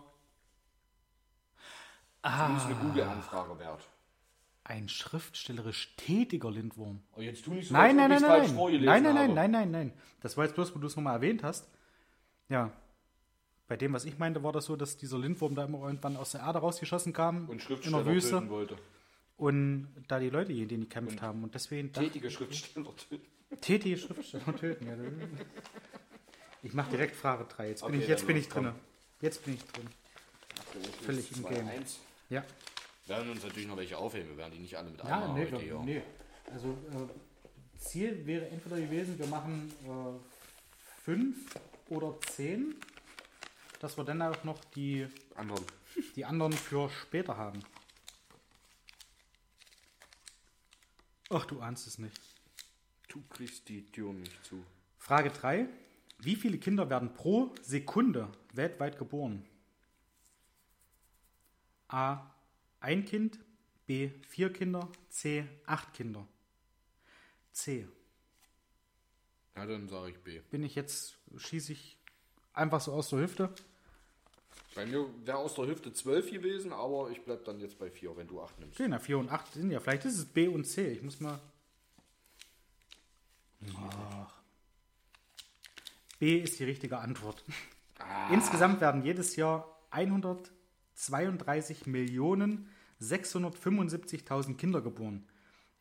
Ah, eine Google-Anfrage wert. ein schriftstellerisch tätiger Lindwurm. Aber jetzt tu nicht so, Nein, nein, nein, nein, nein. Nein, nein, nein, nein, nein. Das war jetzt bloß, wo du es nochmal erwähnt hast. Ja. Bei dem, was ich meinte, war das so, dass dieser Lindwurm da immer irgendwann aus der Erde rausgeschossen kam. Und in Schriftsteller der Wüste. wollte. Und da die Leute gegen den gekämpft haben. Und deswegen Tätige Schriftsteller töten. Tätige Schriftsteller töten. Ja, ich mache direkt Frage 3. Jetzt bin Okay, ich, jetzt bin ich drin. Jetzt bin ich drin. Völlig im Game. 2-1. Ja. Wir werden uns natürlich noch welche aufheben. Wir werden die nicht alle mit Ja, einmal nee, heute hier. nee. Also äh, Ziel wäre entweder gewesen, wir machen äh, fünf oder zehn, dass wir dann auch noch die, Anderen. die anderen für später haben. Ach, du ahnst es nicht. Du kriegst die Tür nicht zu. Frage 3. Wie viele Kinder werden pro Sekunde weltweit geboren? A. Ein Kind. B. Vier Kinder. C. Acht Kinder. C. Ja, dann sage ich B. bin ich jetzt, schieße ich einfach so aus der Hüfte. Bei mir wäre aus der Hüfte 12 gewesen, aber ich bleib dann jetzt bei 4, wenn du 8 nimmst. Okay, na 4 und 8 sind ja. Vielleicht ist es B und C. Ich muss mal. Ach. B ist die richtige Antwort. Insgesamt werden jedes Jahr 132 Millionen 675.000 Kinder geboren.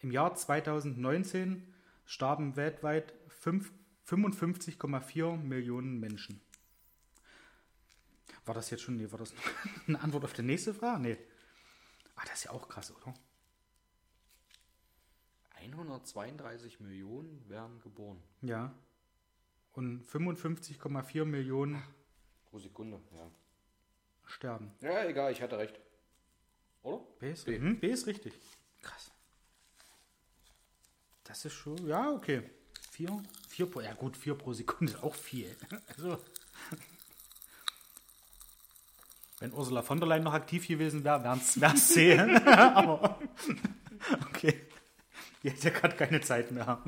Im Jahr 2019 starben weltweit fünf- 55,4 Millionen Menschen. War das jetzt schon, nee, war das [laughs] eine Antwort auf die nächste Frage? Nee. Ah, das ist ja auch krass, oder? 132 Millionen werden geboren. Ja. Und 55,4 Millionen Pro Sekunde, ja. sterben. Ja, egal, ich hatte recht. Oder? B ist, B. Hm, B ist richtig. Krass. Das ist schon, ja, okay. Vier, vier pro, ja gut, vier pro Sekunde ist auch viel. [laughs] Also, wenn Ursula von der Leyen noch aktiv gewesen wäre, wären es C. Aber, okay. Die hat ja gerade keine Zeit mehr.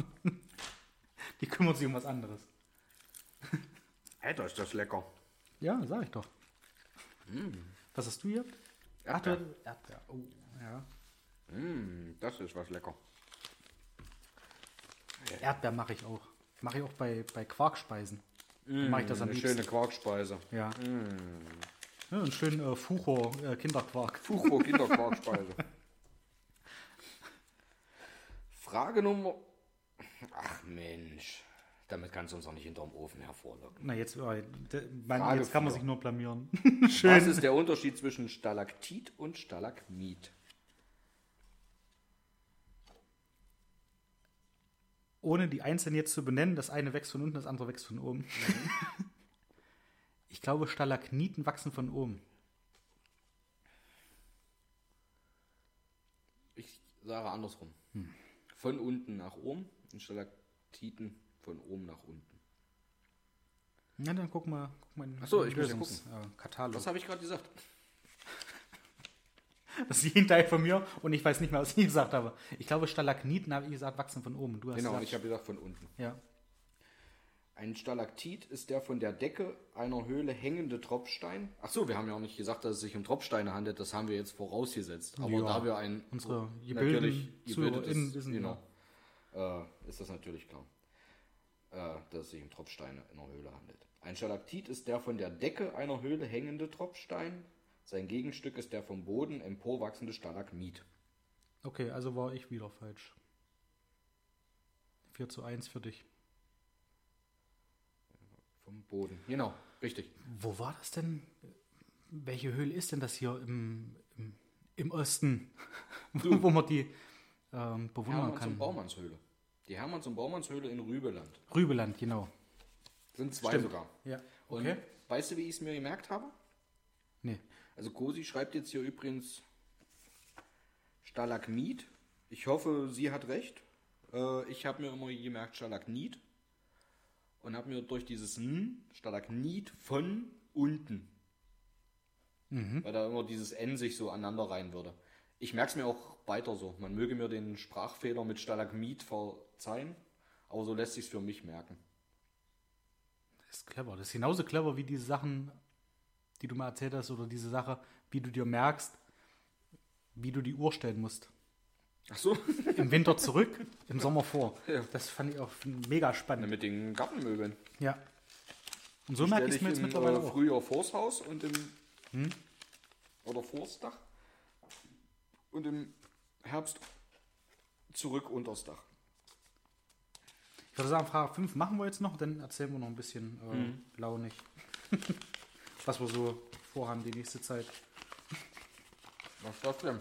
Die kümmert sich um was anderes. Alter, ist das lecker. Ja, sag ich doch. Was hast du hier? Erdbeer. Erdbeer. Erdbeer. Oh, ja. Mm, das ist was lecker. Erdbeer mache ich auch. Mache ich auch bei, bei Quarkspeisen. Dann mache ich das am Eine liebsten. schöne Quarkspeise. Ja. Ja einen schönen äh, Fucho äh, Kinderquark. Fuchro [laughs] Kinderquarkspeise. Frage Nummer. Ach Mensch. Damit kannst du uns auch nicht hinterm Ofen hervorlocken. Na, jetzt, äh, de, mein, jetzt kann man sich nur blamieren. [laughs] Was ist der Unterschied zwischen Stalaktit und Stalagmit? Ohne die einzelnen jetzt zu benennen, das eine wächst von unten, das andere wächst von oben. [laughs] ich glaube, Stalagniten wachsen von oben. Ich sage andersrum. Von unten nach oben und Stalaktiten von oben nach unten. Na, dann guck mal. Guck mal in Ach so, in ich muss Lösungs- Äh, Katalog. Was habe ich gerade gesagt? [laughs] Das ist jeden Teil von mir und ich weiß nicht mehr, was ich gesagt habe. Ich glaube, Stalagniten, habe ich gesagt, wachsen von oben. Du hast Genau, gesagt, ich habe gesagt von unten. ja. Ein Stalaktit ist der von der Decke einer Höhle hängende Tropfstein. Ach so, wir haben ja auch nicht gesagt, dass es sich um Tropfsteine handelt. Das haben wir jetzt vorausgesetzt. Aber Ja, da wir ein unsere natürlich gebildeten gebildetes, wissen, genau, äh, ist das natürlich klar, äh, dass es sich um Tropfsteine in der Höhle handelt. Ein Stalaktit ist der von der Decke einer Höhle hängende Tropfstein. Sein Gegenstück ist der vom Boden emporwachsende Stalagmit. Okay, also war ich wieder falsch. 4 zu 1 für dich. Vom Boden. Genau, richtig. Wo war das denn? Welche Höhle ist denn das hier im, im, im Osten? [laughs] wo man die ähm, bewundern Hermanns und kann? Baumannshöhle. Die Hermanns und Baumannshöhle in Rübeland. Rübeland, genau. Sind zwei Stimmt. sogar. Ja. Und Okay. weißt du, wie ich es mir gemerkt habe? Nee. Also Cosi schreibt jetzt hier übrigens Stalagmit. Ich hoffe, sie hat recht. Äh, ich habe mir immer gemerkt Stalagnit und habe mir durch dieses N Stalagnit von unten, weil da immer dieses N sich so aneinander rein würde. Ich merke es mir auch weiter so. Man möge mir den Sprachfehler mit Stalagmit verzeihen, aber so lässt sich für mich merken. Das ist clever. Das ist genauso clever wie diese Sachen, die du mal erzählt hast, oder diese Sache, wie du dir merkst, wie du die Uhr stellen musst. Ach so. [laughs] Im Winter zurück, im Sommer vor. Ja. Das fand ich auch mega spannend. mit den Gartenmöbeln. Ja. Und so merke ich es mir jetzt im, mittlerweile äh, auch. Frühjahr vors Haus und im oder vors Dach und im Herbst zurück unters Dach. Ich würde sagen, Frage 5 machen wir jetzt noch, dann erzählen wir noch ein bisschen äh, Mhm. launig, [laughs] was wir so vorhaben die nächste Zeit. Was ist das denn?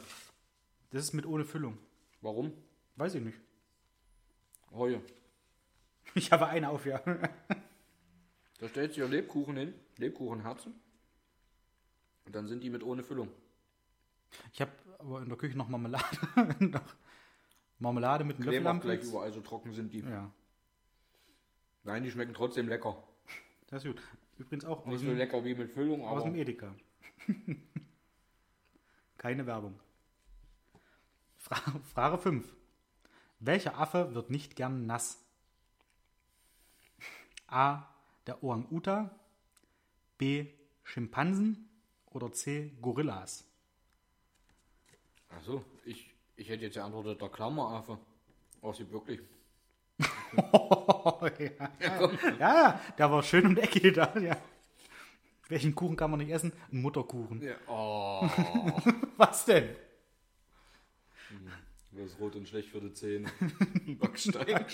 Das ist mit ohne Füllung. Warum? Weiß ich nicht. Heue. [laughs] Ich habe eine auf, ja. [laughs] Da stellt sich ja Lebkuchen hin, Lebkuchenherzen. Und dann sind die mit ohne Füllung. Ich habe aber in der Küche noch Marmelade. [laughs] noch Marmelade mit einem Löffel am gleich überall, so trocken sind die. Ja, Nein, die schmecken trotzdem lecker. das ist gut. Übrigens auch aus Nicht so lecker wie mit Füllung, aus aber dem Edeka. Keine Werbung. Fra Frage 5. Welcher Affe wird nicht gern nass? A. Der Orang-Uta. B. Schimpansen. Oder C. Gorillas. Achso, ich, ich hätte jetzt geantwortet, der Klammeraffe. Aussieht wirklich. Oh, [laughs] ja. ja, ja, der war schön um die Ecke da. Ja. Welchen Kuchen kann man nicht essen? Ein Mutterkuchen. Ja. Oh, [laughs] Was denn? Das ist rot und schlecht für die Zähne. [laughs] Backstein. [laughs]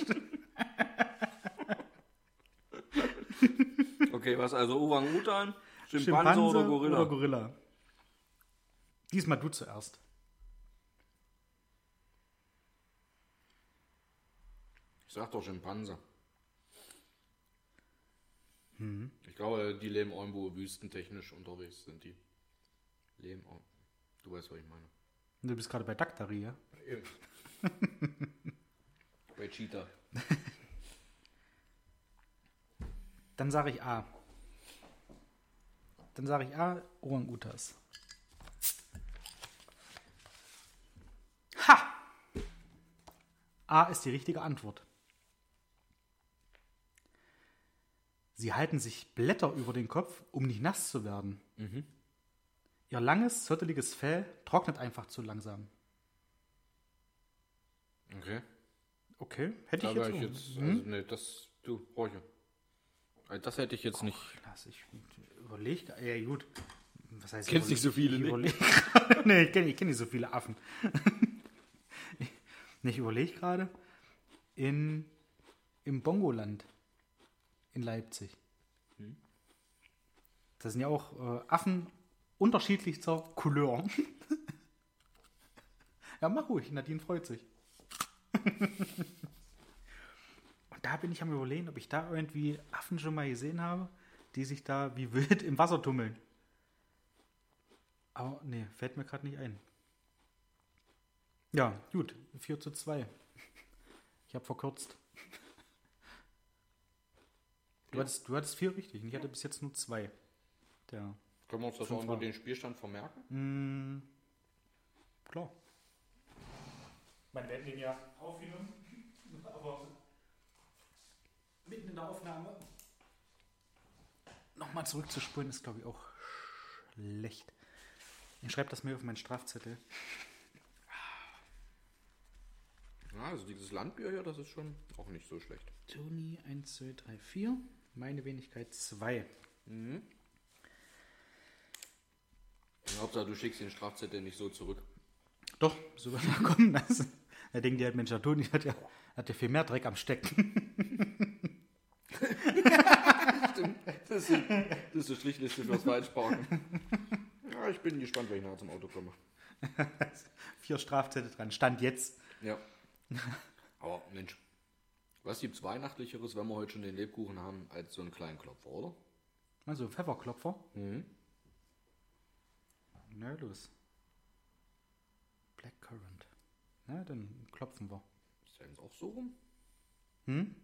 okay, was also Orang-Utan, Schimpanse, oder Gorilla? oder Gorilla? Diesmal du zuerst. ich sag doch Schimpanse. Ich glaube, die leben irgendwo wüstentechnisch unterwegs sind die. Leben auch. Du weißt, was ich meine. Du bist gerade bei Daktari, ja? [laughs] Bei Cheetah. Dann sage ich A. Dann sage ich A, Orang-Utas. Ha! A ist die richtige Antwort. Sie halten sich Blätter über den Kopf, um nicht nass zu werden. Ihr langes, zotteliges Fell trocknet einfach zu langsam. Okay. Okay, hätte ich jetzt, ich jetzt, also nee, das, du, Räuche. Also Das hätte ich jetzt nicht. Lass ich überlege. Ja, gut. Was heißt Kennst nicht so viele, ich ne? [laughs] nee, ich kenne ich kenn nicht so viele Affen. [laughs] nee, ich überlege gerade. In, Im Bongoland in Leipzig. Hm. Da sind ja auch äh, Affen unterschiedlichster Couleur. [laughs] ja, mach ruhig. Nadine freut sich. [laughs] Und da bin ich am überlegen, ob ich da irgendwie Affen schon mal gesehen habe, die sich da wie wild im Wasser tummeln. Aber nee, fällt mir gerade nicht ein. Ja, gut, 4 zu 2. Ich habe verkürzt. Du hattest, du hattest vier richtig und ich hatte bis jetzt nur zwei. Der, Können wir uns das irgendwo Mal. den Spielstand vermerken? mh, klar. Man wird den ja aufgenommen, [laughs] aber mitten in der Aufnahme nochmal zurückzuspulen ist, glaube ich, auch schlecht. Ich schreibe das mir auf meinen Strafzettel. Ja, also dieses Landbier hier, das ist schon auch nicht so schlecht. Toni 1, 2, 3, 4. Meine Wenigkeit 2. Hauptsache, du schickst den Strafzettel nicht so zurück. Doch, so wird er kommen. Das, da denkt die halt, Mensch, der Toni hat ja, hat ja viel mehr Dreck am Stecken. [laughs] Das ist, das ist die Strichliste fürs Falschparken. Ja, ich bin gespannt, wenn ich nachher zum Auto komme. [laughs] Vier Strafzettel dran. Stand jetzt. Ja. Aber Mensch, was gibt's Weihnachtlicheres, wenn wir heute schon den Lebkuchen haben, als so einen kleinen Klopfer, oder? Also Pfefferklopfer. Mhm. Na los. Blackcurrant. Na, dann klopfen wir. Ist der jetzt auch so rum? Hm?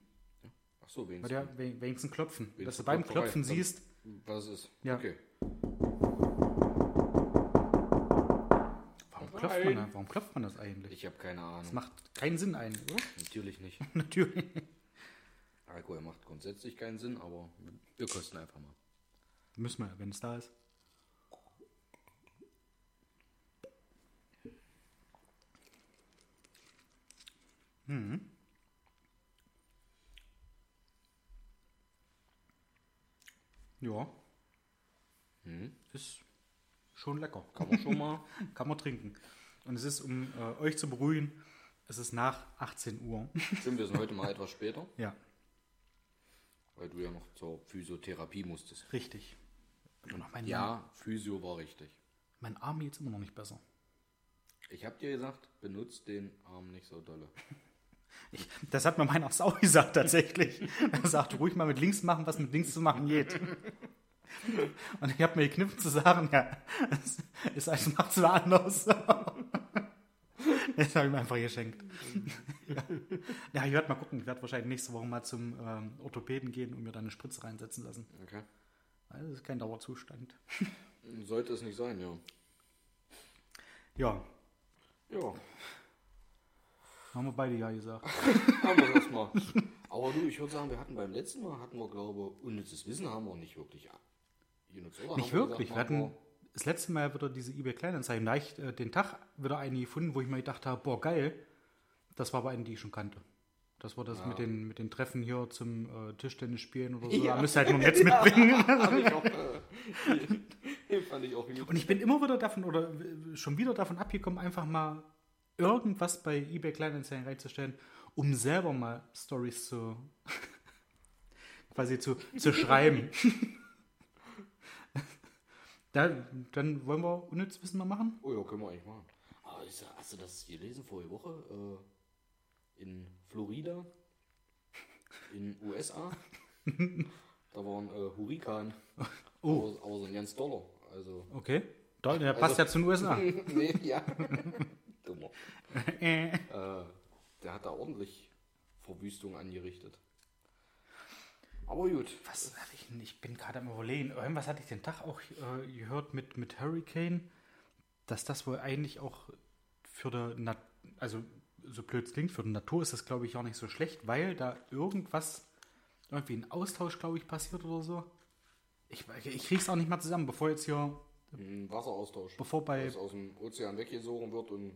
Ach so, wenigstens. we- wenigstens klopfen. Wenigstens Dass du beim. Klopfen Dann- siehst, Was ist? Ja. Okay. warum klopft, man, da- warum klopft man das eigentlich? Ich habe keine Ahnung. Das macht keinen Sinn ein, oder? Natürlich nicht. [laughs] Natürlich. Alkohol macht grundsätzlich keinen Sinn, aber wir kosten einfach mal. Müssen wir, wenn es da ist. Ja. Ist schon lecker. Kann man schon mal. [laughs] Kann man trinken. Und es ist, um äh, euch zu beruhigen, es ist nach 18 Uhr. [laughs] Stimmt, wir sind heute mal etwas später, ja, weil du ja noch zur Physiotherapie musstest. richtig. Und mein, Ja, Physio war richtig. mein Arm jetzt immer noch nicht besser. Ich habe dir gesagt, benutzt den Arm nicht so dolle. [laughs] Ich, das hat mir mein Arzt auch [laughs] gesagt, tatsächlich. Er sagt, ruhig mal mit links machen, was mit links zu machen geht. Und ich habe mir gekniffen zu sagen, ja, es ist alles macht so anders. Das habe ich mir einfach geschenkt. Ja, ja ich werde mal gucken. Ich werde wahrscheinlich nächste Woche mal zum ähm, Orthopäden gehen und mir da eine Spritze reinsetzen lassen. Okay. Also das ist kein Dauerzustand. Sollte es nicht sein, ja. Ja, Ja, haben wir beide ja gesagt. [laughs] haben wir das mal. Aber du, ich würde sagen, wir hatten beim letzten Mal, hatten wir, glaube unnützes Wissen haben wir nicht wirklich genutzt, oder? Nicht wir wirklich. Wir gesagt, hatten machen das letzte Mal wieder diese eBay Kleinanzeigen. Da ich äh, den Tag wieder eine gefunden, wo ich mir gedacht habe, boah, geil. Das war aber eine, die ich schon kannte. Das war das mit, den, mit den Treffen hier zum äh, Tischtennis spielen oder so. Ja. Da müsst ihr halt nur ein Netz [laughs] mitbringen. [laughs] Hab ich auch, äh, fand ich auch gut. Und ich bin immer wieder davon oder schon wieder davon abgekommen, einfach mal irgendwas bei eBay Kleinanzeigen reinzustellen, um selber mal Stories zu [laughs] quasi zu, zu [laughs] schreiben. [laughs] da, dann wollen wir unnütz Wissen mal machen. Oh ja, können wir eigentlich machen. Aber ist, ja- hast du das gelesen vorige Woche? Äh, in Florida, in USA, da war ein äh, Hurrikan. Oh. Aber, aber so ein ganz Dollar. Also, Okay. Da, der passt Also- ja zu den USA. nee, ja. Äh. Äh, der hat da ordentlich Verwüstung angerichtet. Aber gut. Was hatte ich denn? Ich bin gerade am überlegen. Irgendwas hatte ich den Tag auch äh, gehört mit, mit Hurricane, dass das wohl eigentlich auch für die Nat also so blöd es klingt, für die Natur ist das glaube ich auch nicht so schlecht, weil da irgendwas, irgendwie ein Austausch glaube ich passiert oder so. Ich, ich krieg's auch nicht mal zusammen, bevor jetzt hier, Ein Wasseraustausch. bevor bei, Das aus dem Ozean weggesogen wird und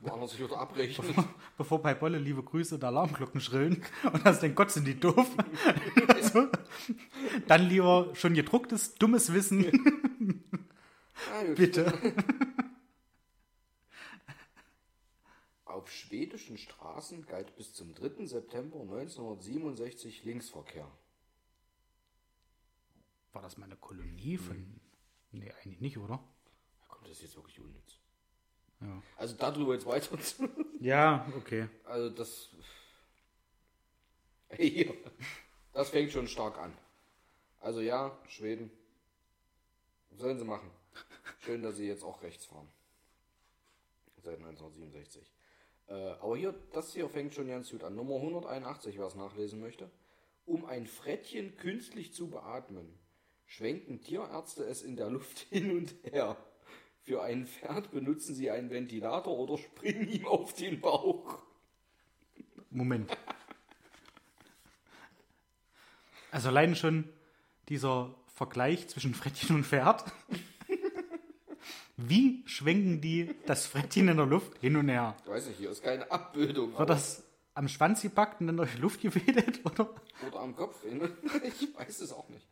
woanders sich wieder abrechnet. bevor bei Bolle liebe Grüße da Alarmglocken schrillen und das den Gott sind die doof. also, dann lieber schon gedrucktes, dummes Wissen, Ja, bitte. Auf schwedischen Straßen galt bis zum 3. September 1967 Linksverkehr. War das mal eine Kolonie von. Nee, eigentlich nicht, oder? Da kommt das jetzt wirklich unnütz. Ja. Also darüber jetzt weiter zu. Ja, okay. Also das. [laughs] Hier. Das fängt schon stark an. Also ja, Schweden. Sollen sie machen. Schön, dass sie jetzt auch rechts fahren. Seit 1967. Äh, aber hier, das hier fängt schon ganz gut an. Nummer 181, wer es nachlesen möchte. Um ein Frettchen künstlich zu beatmen, schwenken Tierärzte es in der Luft [laughs] hin und her. Für ein Pferd benutzen sie einen Ventilator oder springen ihm auf den Bauch. Moment. Also allein schon dieser Vergleich zwischen Frettchen und Pferd. Wie schwenken die das Frettchen in der Luft hin und her? Ich weiß nicht, hier ist keine Abbildung. Wird das am Schwanz gepackt und dann durch die Luft gewedelt? Oder? Oder am Kopf. [laughs] Ich weiß es auch nicht.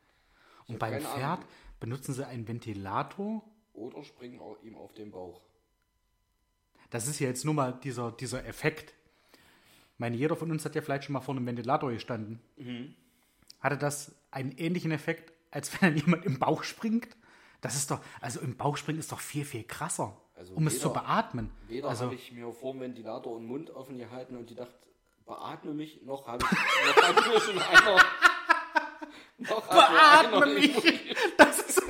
Ich Und beim Pferd Ahnung. benutzen sie einen Ventilator. Oder springen ihm auf den Bauch. Das ist ja jetzt nur mal dieser, dieser Effekt. Ich meine, jeder von uns hat ja vielleicht schon mal vor einem Ventilator gestanden. Hatte das einen ähnlichen Effekt, als wenn dann jemand im Bauch springt? Das ist doch, also im Bauch springen ist doch viel, viel krasser, Also um es zu weder- beatmen. Weder also, habe ich mir vor dem Ventilator den Mund offen gehalten und gedacht, beatme mich, noch habe ich, [laughs] noch hat mir schon einer. Noch beatme mich! Das ist so.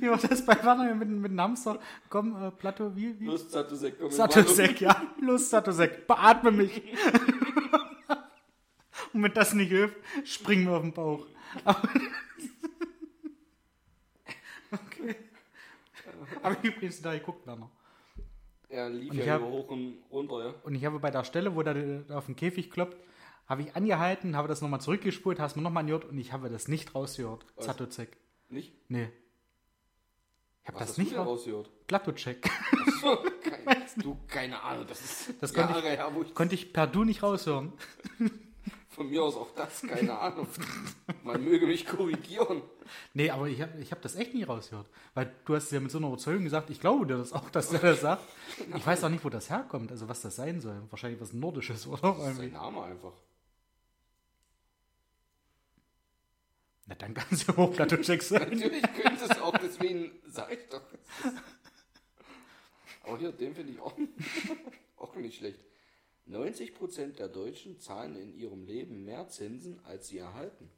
Wie war das bei Werner mit, mit dem Hamster? Komm, äh, Plato, wie? wie? Lust, Satusek, Satosek, ja. Los, Satosek, beatme mich. [laughs] Und wenn das nicht hilft, springen wir auf den Bauch. [laughs] Aber okay. Habe ich übrigens da geguckt, Werner. Er lief Und ja hab- hoch und runter, ja. Und ich habe bei der Stelle, wo der auf den Käfig kloppt, habe ich angehalten, habe das nochmal zurückgespult, hast mir nochmal angehört und ich habe das nicht rausgehört. Zatozek. Nicht? Nee. Ich habe das hast nicht du rausgehört? Glatto-Check. Keine, du, keine Ahnung, das ist Das konnte Jahre her, wo ich Konnte ich per Du nicht raushören. [laughs] von mir aus auch das, keine Ahnung. Man möge mich korrigieren. Nee, aber ich habe ich hab das echt nie rausgehört. Weil du hast ja mit so einer Überzeugung gesagt, ich glaube dir das auch, dass der das sagt. [laughs] Ich weiß auch nicht, wo das herkommt, also was das sein soll. Wahrscheinlich was Nordisches, oder? Das ist sein Name einfach. Na, dann kann es ja auch Glatto-Check sein. Natürlich könnte deswegen sage ich doch. Aber hier, den finde ich auch, [laughs] auch nicht schlecht. 90% der Deutschen zahlen in ihrem Leben mehr Zinsen, als sie erhalten.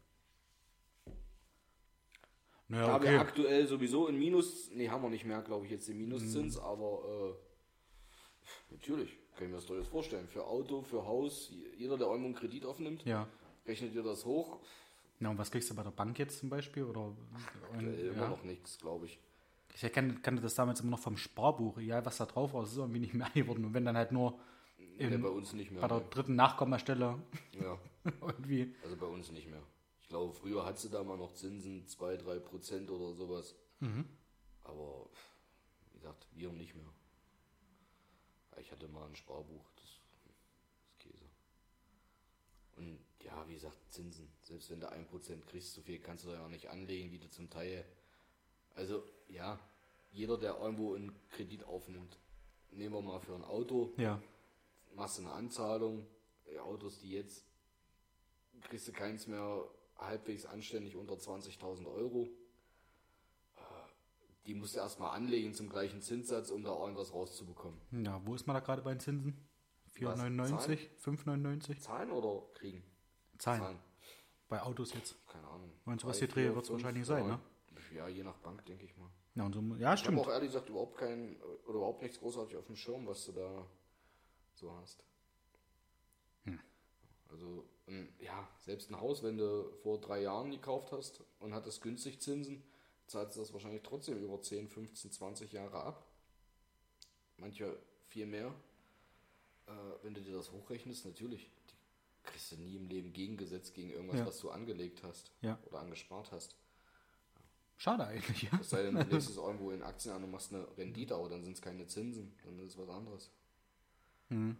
Naja, Da wir okay. aktuell sowieso in Minus, nee, haben wir nicht mehr, glaube ich, jetzt den Minuszins, aber äh, natürlich, kann ich mir das doch jetzt vorstellen. Für Auto, für Haus, jeder, der irgendwo einen Kredit aufnimmt, Ja. rechnet ihr das hoch. Na, und was kriegst du bei der Bank jetzt zum Beispiel? Oder, Aktuell immer ja. noch nichts, glaube ich. Ich kann, kannte das damals immer noch vom Sparbuch. Ja, was da drauf war, das ist irgendwie nicht mehr [laughs] geworden. Und wenn dann halt nur in, bei uns nicht mehr. bei der dritten Nachkommastelle Ja. [laughs] irgendwie. Also bei uns nicht mehr. Ich glaube, früher hattest du da mal noch Zinsen 2, 3 Prozent oder sowas. Aber wie gesagt, wir nicht mehr. Ich hatte mal ein Sparbuch, das ist Käse. Und ja, wie gesagt, Zinsen. Selbst wenn du 1% kriegst, so viel kannst du da ja nicht anlegen, wie du zum Teil. Also ja, jeder, der irgendwo einen Kredit aufnimmt, nehmen wir mal für ein Auto, Ja. machst du eine Anzahlung, die Autos, die jetzt kriegst du keins mehr halbwegs anständig unter 20.000 Euro. Äh, Die musst du erstmal anlegen zum gleichen Zinssatz, um da irgendwas rauszubekommen. Ja, wo ist man da gerade bei den Zinsen? Was, 4,99? 5,99? Zahlen oder kriegen? Zahlen. Bei Autos jetzt. Keine Ahnung. Und sowas Drei, hier Dreh wird's fünf, wahrscheinlich sein, ja. ne? Ja, je nach Bank, denke ich mal. Ja, und so, ja Ich habe stimmt. auch ehrlich gesagt überhaupt keinen oder überhaupt nichts großartig auf dem Schirm, was du da so hast. Hm. Also, ja, selbst ein Haus, wenn du vor drei Jahren gekauft hast und hattest günstig Zinsen, zahlst du das wahrscheinlich trotzdem über 10, 15, 20 Jahre ab. Manche viel mehr. Äh, wenn du dir das hochrechnest, natürlich, die kriegst du nie im Leben gegengesetzt gegen irgendwas, Ja. was du angelegt hast Ja. oder angespart hast. Schade eigentlich, ja. Es sei denn, du [laughs] legst es irgendwo in Aktien an und machst eine Rendite, aber dann sind es keine Zinsen, dann ist es was anderes. Mhm.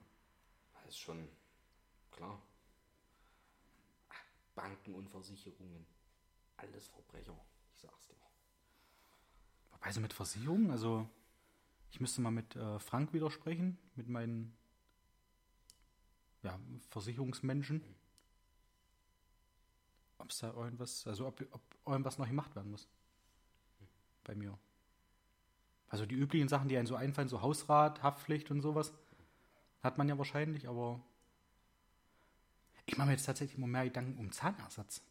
Das ist schon klar. Ach, Banken und Versicherungen. Alles Verbrecher, ich sag's dir. Wobei so mit Versicherungen, also ich müsste mal mit äh, Frank widersprechen, mit meinen ja, Versicherungsmenschen. Ob es da irgendwas, also ob, ob irgendwas noch gemacht werden muss. Bei mir. Also die üblichen Sachen, die einem so einfallen, so Hausrat, Haftpflicht und sowas, hat man ja wahrscheinlich, aber ich mache mir jetzt tatsächlich immer mehr Gedanken um Zahnersatz.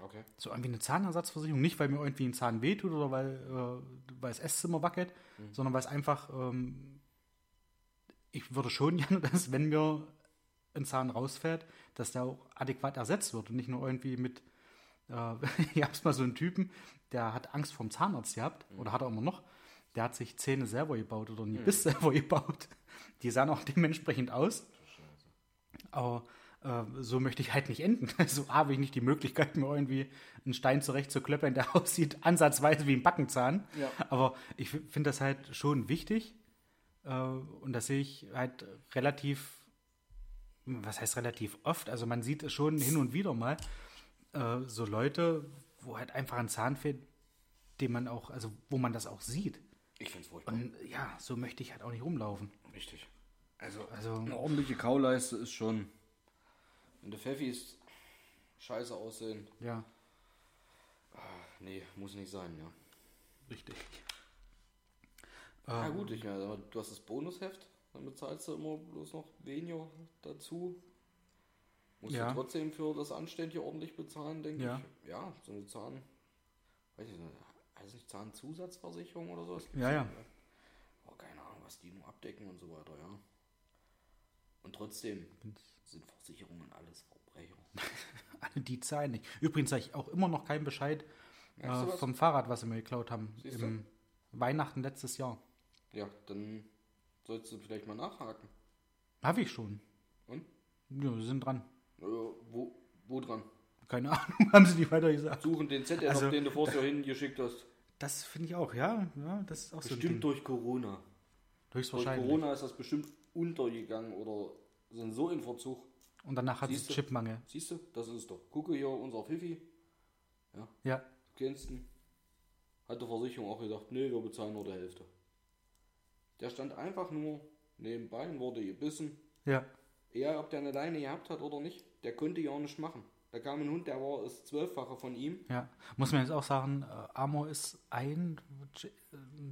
Okay. So irgendwie eine Zahnersatzversicherung, nicht weil mir irgendwie ein Zahn wehtut oder weil, äh, weil das Esszimmer wackelt, sondern weil es einfach, ähm, ich würde schon [laughs] gerne, dass wenn mir ein Zahn rausfällt, dass der auch adäquat ersetzt wird und nicht nur irgendwie mit, äh, [laughs] ich hab's mal so einen Typen, der hat Angst vorm Zahnarzt gehabt, oder hat er immer noch, der hat sich Zähne selber gebaut oder einen Gebiss [laughs] selber gebaut. Die sahen auch dementsprechend aus. Aber äh, so möchte ich halt nicht enden. So habe ich nicht die Möglichkeit, mir irgendwie einen Stein zurechtzuklöppeln, der aussieht ansatzweise wie ein Backenzahn. Ja. Aber ich finde das halt schon wichtig. Äh, und das sehe ich halt relativ, was heißt relativ oft? Also man sieht es schon hin und wieder mal, äh, so Leute, wo halt einfach ein Zahn fehlt, den man auch, also wo man das auch sieht. Ich find's furchtbar. Und ja, so möchte ich halt auch nicht rumlaufen. Richtig. Also, Also- eine ordentliche Kauleiste ist schon. Wenn die Pfeffis scheiße aussehen, Ja, nee, muss nicht sein, ja. richtig. Ja gut, ich meine, du hast das Bonusheft, dann bezahlst du immer bloß noch weniger dazu. Musst Ja. du trotzdem für das Anständige ordentlich bezahlen, denke Ja. ich. Ja, so eine Zahn, weiß ich nicht, nicht Zahnzusatzversicherung oder so? Das gibt's Ja, ja. Oh, keine Ahnung, was die nur abdecken und so weiter, ja. Und trotzdem sind Versicherungen alles Verbrecher. [laughs] Alle die zahlen nicht. Übrigens habe ich auch immer noch keinen Bescheid du äh, vom Fahrrad, was sie mir geklaut haben. Siehst du? Im Weihnachten letztes Jahr. Ja, dann solltest du vielleicht mal nachhaken. Habe ich schon. Und? Ja, wir sind dran. Äh, wo, wo dran? Keine Ahnung, [laughs] haben sie nicht weiter gesagt. Suchen den Zettel, Also- den du vorher hingeschickt hast. Das finde ich auch, ja. ja das ist auch so ein Bestimmt Ding. durch Corona. Durch Höchstwahrscheinlich. Corona ist das bestimmt untergegangen oder sind so in Verzug. Und danach hat es? Chipmangel. Siehst du, das ist es doch. Gucke hier, unser Fifi, Ja, du kennst ihn, hat die Versicherung auch gedacht, nee, wir bezahlen nur die Hälfte. Der stand einfach nur nebenbei und wurde gebissen. ja. Egal, ob der eine Leine gehabt hat oder nicht, der konnte ja auch nicht machen. Da kam ein Hund, der war das Zwölffache von ihm. Ja, muss man jetzt auch sagen, äh, Amor ist ein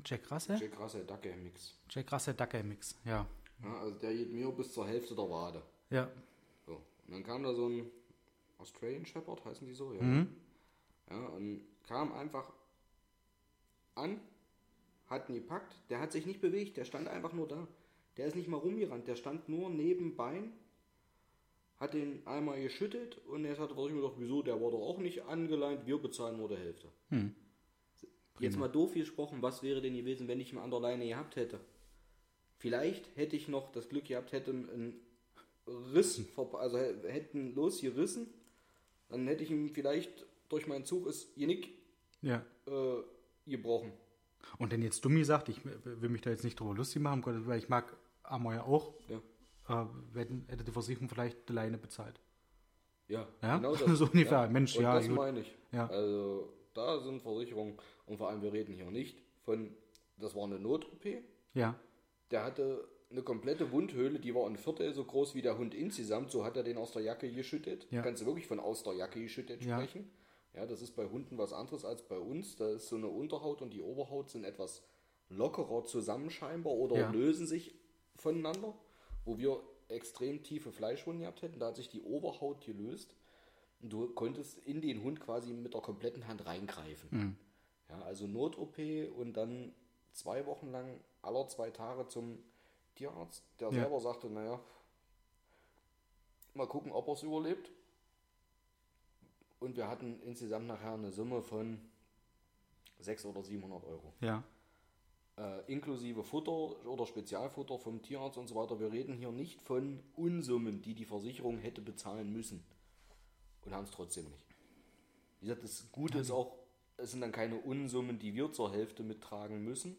Jack Russell? Jack Russell Dacke Mix. Jack Russell Ducker Mix, ja. Ja, also der geht mir bis zur Hälfte der Wade. Ja, So. Und dann kam da so ein Australian Shepherd, heißen die so, ja. Mhm. Ja, und kam einfach an, hat ihn gepackt, der hat sich nicht bewegt, der stand einfach nur da. Der ist nicht mal rumgerannt, der stand nur neben Bein, hat den einmal geschüttelt und jetzt hat er sich gedacht, wieso, der war doch auch nicht angeleint, wir bezahlen nur die Hälfte. Jetzt mal doof gesprochen, was wäre denn gewesen, wenn ich ihn an der Leine gehabt hätte? Vielleicht hätte ich noch das Glück gehabt, hätte einen Riss, also hä- hätten losgerissen, dann hätte ich ihm vielleicht durch meinen Zug das Genick ja. äh, gebrochen. Und wenn jetzt Dummi sagt, ich will mich da jetzt nicht drüber lustig machen, weil ich mag Amor ja auch, Ja. äh, wenn, hätte die Versicherung vielleicht alleine bezahlt. Ja, Ja? genau [laughs] So ungefähr. Mensch, und ja, das gut. meine ich. Ja. Also da sind Versicherungen und vor allem wir reden hier nicht von, das war eine Not-OP, Ja, der hatte eine komplette Wundhöhle, die war ein Viertel so groß wie der Hund insgesamt, so hat er den aus der Jacke geschüttet. Ja. Kannst du wirklich von aus der Jacke geschüttet Ja. sprechen. Ja, das ist bei Hunden was anderes als bei uns. Da ist so eine Unterhaut und die Oberhaut sind etwas lockerer zusammen scheinbar oder Ja. lösen sich voneinander. Wo wir extrem tiefe Fleischwunden gehabt hätten, da hat sich die Oberhaut gelöst und du konntest in den Hund quasi mit der kompletten Hand reingreifen. Mhm. Ja, also Not-OP und dann zwei Wochen lang aller zwei Tage zum Tierarzt, der Ja. selber sagte, naja, mal gucken, ob er es überlebt. Und wir hatten insgesamt nachher eine Summe von 600 oder 700 Euro. ja. Äh, inklusive Futter oder Spezialfutter vom Tierarzt und so weiter. Wir reden hier nicht von Unsummen, die die Versicherung hätte bezahlen müssen. Und haben es trotzdem nicht. Wie gesagt, das Gute ist auch, es sind dann keine Unsummen, die wir zur Hälfte mittragen müssen.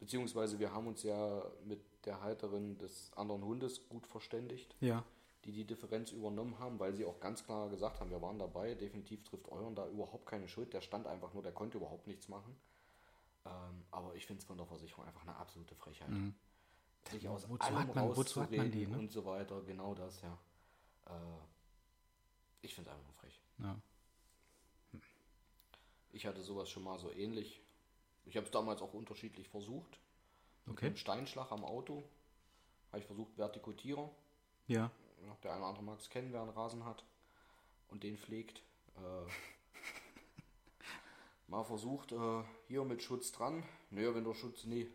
Beziehungsweise wir haben uns ja mit der Halterin des anderen Hundes gut verständigt, Ja, die die Differenz übernommen haben, weil sie auch ganz klar gesagt haben, wir waren dabei, definitiv trifft euren da überhaupt keine Schuld, der stand einfach nur, der konnte überhaupt nichts machen. Ähm, aber ich finde es von der Versicherung einfach eine absolute Frechheit. Sich aus Mhm. Wozu allem hat man- wozu hat man die, ne? und so weiter, genau das, ja. Äh, ich finde es einfach nur frech. ja. Ich hatte sowas schon mal so ähnlich. Ich habe es damals auch unterschiedlich versucht. Mit Okay. einem Steinschlag am Auto habe ich versucht, Vertikutierer. Ja, Ja, der eine oder andere mag es kennen, wer einen Rasen hat und den pflegt. Äh, [laughs] mal versucht, äh, hier mit Schutz dran. Naja, wenn der Schutz, nee, äh,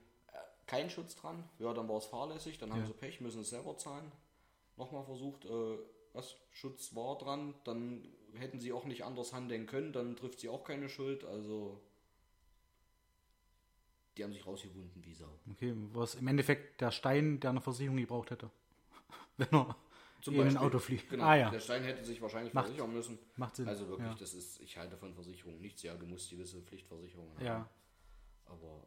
kein Schutz dran, ja, dann war es fahrlässig, dann haben Ja. sie Pech, müssen es selber zahlen. Nochmal versucht, äh, was, Schutz war dran, dann hätten sie auch nicht anders handeln können, dann trifft sie auch keine Schuld, also die haben sich rausgewunden wie Sau. okay. Was im Endeffekt der Stein, der eine Versicherung gebraucht hätte. [laughs] Wenn er Zum in ein. Auto fliegt. Genau, Ah ja, der Stein hätte sich wahrscheinlich Macht- versichern müssen. macht Sinn. Also wirklich, ja. das ist, ich halte von Versicherungen nichts. Ja, du musst gewisse Pflichtversicherungen haben. Ja. Aber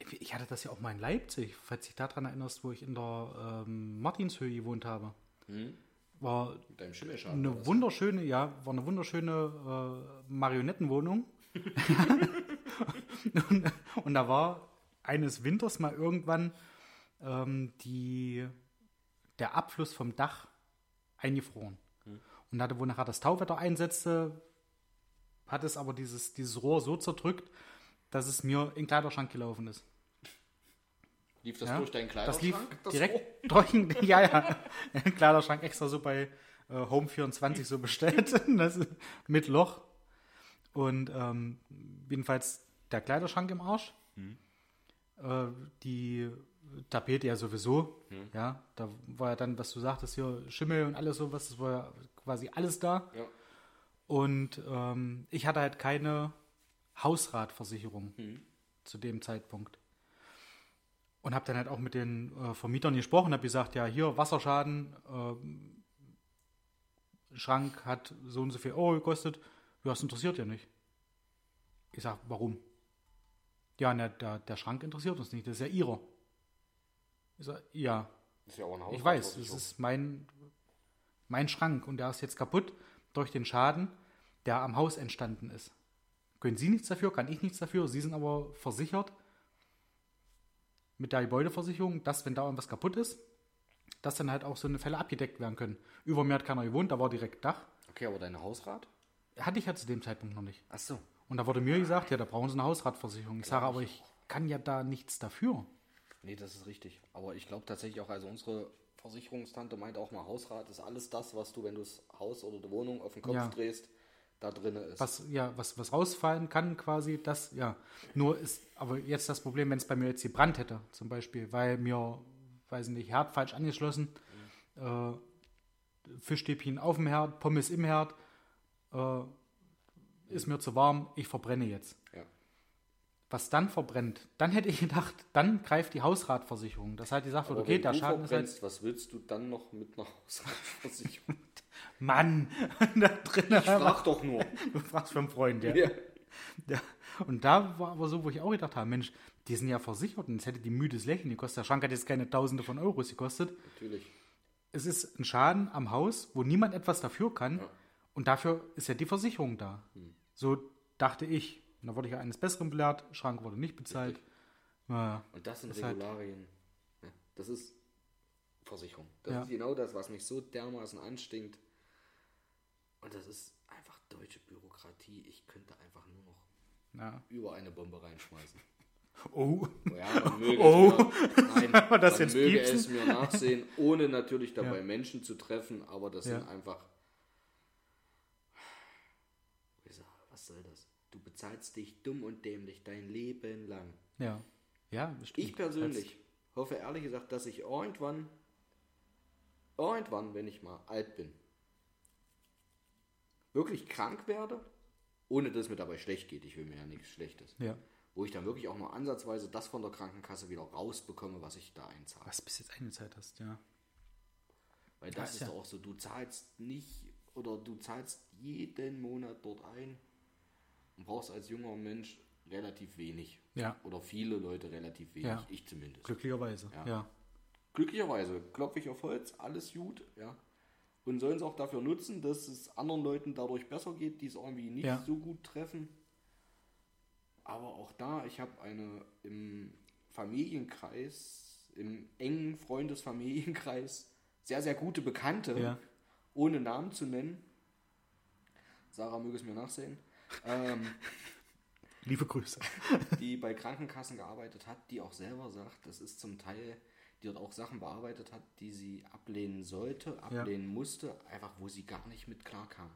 äh, Ich hatte das ja auch mal in Leipzig, falls dich daran erinnerst, wo ich in der ähm, Martinshöhe gewohnt habe. hm? War eine wunderschöne, ja, war eine wunderschöne äh, Marionettenwohnung. [laughs] und, und da war eines Winters mal irgendwann ähm, die, der Abfluss vom Dach eingefroren. Und hatte, wo nachher das Tauwetter einsetzte, hat es aber dieses, dieses Rohr so zerdrückt, dass es mir in den Kleiderschrank gelaufen ist. Lief das Ja, durch deinen Das lief Kleiderschrank? das direkt durch den, [laughs] ja, ja, Kleiderschrank extra so bei äh, Home24 so bestellt, [laughs] das mit Loch. Und ähm, jedenfalls der Kleiderschrank im Arsch. Äh, die Tapete ja sowieso. Ja, da war ja dann, was du sagtest, hier Schimmel und alles sowas, das war ja quasi alles da. Ja. Und ähm, ich hatte halt keine Hausratversicherung zu dem Zeitpunkt. Und habe dann halt auch mit den äh, Vermietern gesprochen, habe gesagt, ja, hier Wasserschaden, ähm, Schrank hat so und so viel Euro gekostet. Ja, das interessiert ja nicht. Ich sag, warum? Ja, na, der, der Schrank interessiert uns nicht, das ist ja ihrer. Ich sag, ja, Ist ja auch eine ich weiß, das ist mein, mein Schrank und der ist jetzt kaputt durch den Schaden, der am Haus entstanden ist. Können Sie nichts dafür, kann ich nichts dafür. Sie sind aber versichert mit der Gebäudeversicherung, dass, wenn da irgendwas kaputt ist, dass dann halt auch so eine Fälle abgedeckt werden können. Über mir hat keiner gewohnt, da war direkt Dach. Okay, aber deine Hausrat? Hatte ich ja zu dem Zeitpunkt noch nicht. Ach so. Und da wurde mir gesagt, ja, da brauchen Sie eine Hausratversicherung. Ich sage aber, ich kann ja da nichts dafür. Nee, das ist richtig. Aber ich glaube tatsächlich auch, also unsere Versicherungstante meinte auch mal, Hausrat ist alles das, was du, wenn du das Haus oder die Wohnung auf den Kopf Ja. drehst, da drin ist. was ja was was rausfallen kann quasi das ja nur ist aber jetzt das Problem wenn es bei mir jetzt gebrannt hätte zum Beispiel weil mir weiß nicht Herd falsch angeschlossen äh, Fischstäbchen auf dem Herd Pommes im Herd äh, ist mir zu warm ich verbrenne jetzt Ja. Was dann verbrennt dann hätte ich gedacht dann greift die Hausratversicherung das hat gesagt wird Aber okay der Schaden ist halt was willst du dann noch mit einer Hausratversicherung? [laughs] Mann [laughs] da drin Ich frag doch nur. [laughs] du fragst für einen Freund ja Ja. Ja, und da war aber so, wo ich auch gedacht habe, Mensch, die sind ja versichert und es hätte die müdes Lächeln gekostet. Der Schrank hat jetzt keine Tausende von Euros gekostet. Natürlich. Es ist ein Schaden am Haus, wo niemand etwas dafür kann. Und dafür ist ja die Versicherung da. So dachte ich. Und da wurde ich ja eines Besseren belehrt. Schrank wurde nicht bezahlt. Ja, Und das sind halt- Regularien. Ja, das ist Versicherung. Das Ja. ist genau das, was mich so dermaßen anstinkt. Und das ist einfach deutsche Bürokratie. Ich könnte einfach nur noch ja. über eine Bombe reinschmeißen. Oh, [laughs] Oh Ja, man [laughs] möge Oh. es mir, nein, [laughs] wir das man jetzt möge piepsen? es mir nachsehen, ohne natürlich dabei. Menschen zu treffen, aber das sind einfach. Ich sag, Was soll das? Du bezahlst dich dumm und dämlich dein Leben lang. ja. Ja, stimmt. Ich persönlich hoffe ehrlich gesagt, dass ich irgendwann, irgendwann, wenn ich mal alt bin, wirklich krank werde, ohne dass es mir dabei schlecht geht. Ich will mir ja nichts Schlechtes. Ja. Wo ich dann wirklich auch nur ansatzweise das von der Krankenkasse wieder rausbekomme, was ich da einzahle. Was bis jetzt eine Zeit hast, ja. Weil das ist ist ja- doch auch so, du zahlst nicht oder du zahlst jeden Monat dort ein brauchst als junger Mensch relativ wenig. Ja. Oder viele Leute relativ wenig. Ja. Ich zumindest. Glücklicherweise. Ja. ja. glücklicherweise klopfe ich auf Holz, alles gut, ja. Und sollen es auch dafür nutzen, dass es anderen Leuten dadurch besser geht, die es irgendwie nicht Ja. so gut treffen. Aber auch da, ich habe eine im Familienkreis, im engen Freundesfamilienkreis, sehr, sehr gute Bekannte, ohne Namen zu nennen. Sarah möge es mir nachsehen. Ähm, Liebe Grüße. die bei Krankenkassen gearbeitet hat, die auch selber sagt, das ist zum Teil, die dort auch Sachen bearbeitet hat, die sie ablehnen sollte, ablehnen musste, einfach wo sie gar nicht mit klarkam.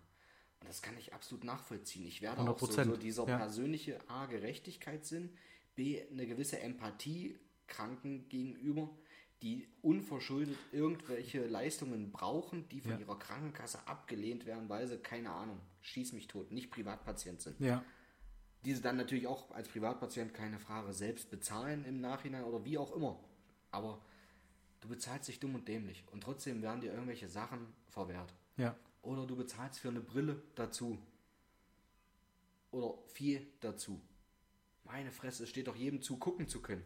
Und das kann ich absolut nachvollziehen. Ich werde auch so, 100%, so dieser ja. persönliche A, Gerechtigkeitssinn, B, eine gewisse Empathie Kranken gegenüber, die unverschuldet irgendwelche Leistungen brauchen, die von Ja. ihrer Krankenkasse abgelehnt werden, weil sie, keine Ahnung, schieß mich tot, nicht Privatpatient sind Ja. diese dann natürlich auch als Privatpatient keine Frage selbst bezahlen im Nachhinein oder wie auch immer. Aber du bezahlst dich dumm und dämlich und trotzdem werden dir irgendwelche Sachen verwehrt. Ja. Oder du bezahlst für eine Brille dazu. Oder viel dazu. Meine Fresse, es steht doch jedem zu, gucken zu können.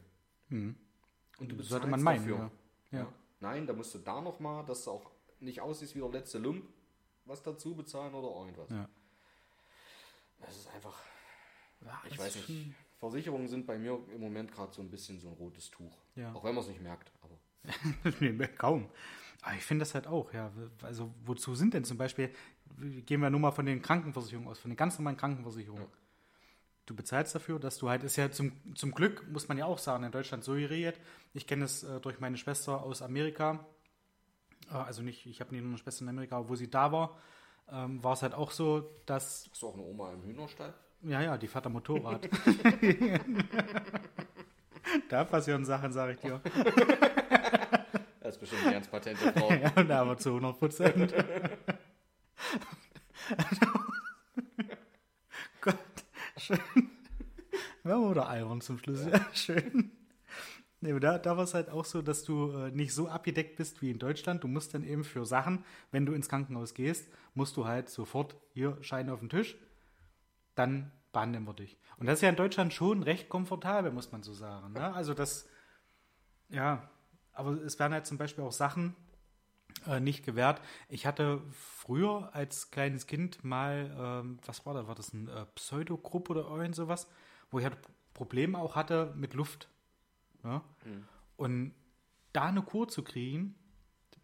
Und du bezahlst Sollte man meinen, dafür. ja. Ja. Nein, da musst du da nochmal, dass du auch nicht aussiehst wie der letzte Lump, was dazu bezahlen oder irgendwas. Ja. Das ist einfach, Ja, ich weiß nicht. Versicherungen sind bei mir im Moment gerade so ein bisschen so ein rotes Tuch. Ja. Auch wenn man es nicht merkt. Aber [laughs] nee, kaum. Aber ich finde das halt auch, ja. Also, wozu sind denn zum Beispiel, gehen wir nur mal von den Krankenversicherungen aus, von den ganz normalen Krankenversicherungen. Du bezahlst dafür, dass du halt, ist ja zum, zum Glück, muss man ja auch sagen, in Deutschland so geregelt. Ich kenne es äh, durch meine Schwester aus Amerika. Äh, also nicht, ich habe nicht nur eine Schwester in Amerika, wo sie da war, ähm, war es halt auch so, dass hast du auch eine Oma im Hühnerstall? ja, ja, die fährt am Motorrad. [laughs] da passieren Sachen, sage ich dir. Das ist bestimmt eine ganz patente Frau. [laughs] Ja, da aber zu 100 Prozent. [laughs] Schön. Haben oder albern zum Schluss. Ja, schön. Nee, aber da, da war es halt auch so, dass du äh, nicht so abgedeckt bist wie in Deutschland. Du musst dann eben für Sachen, wenn du ins Krankenhaus gehst, musst du halt sofort hier Schein auf den Tisch. Dann behandeln wir dich. Und das ist ja in Deutschland schon recht komfortabel, muss man so sagen. Ne? Also das, ja, aber es werden halt zum Beispiel auch Sachen äh, nicht gewährt. Ich hatte früher als kleines Kind mal, ähm, was war da, war das ein äh, Pseudogrupp oder irgend sowas, wo ich halt Probleme auch hatte mit Luft. Ja? Und da eine Kur zu kriegen,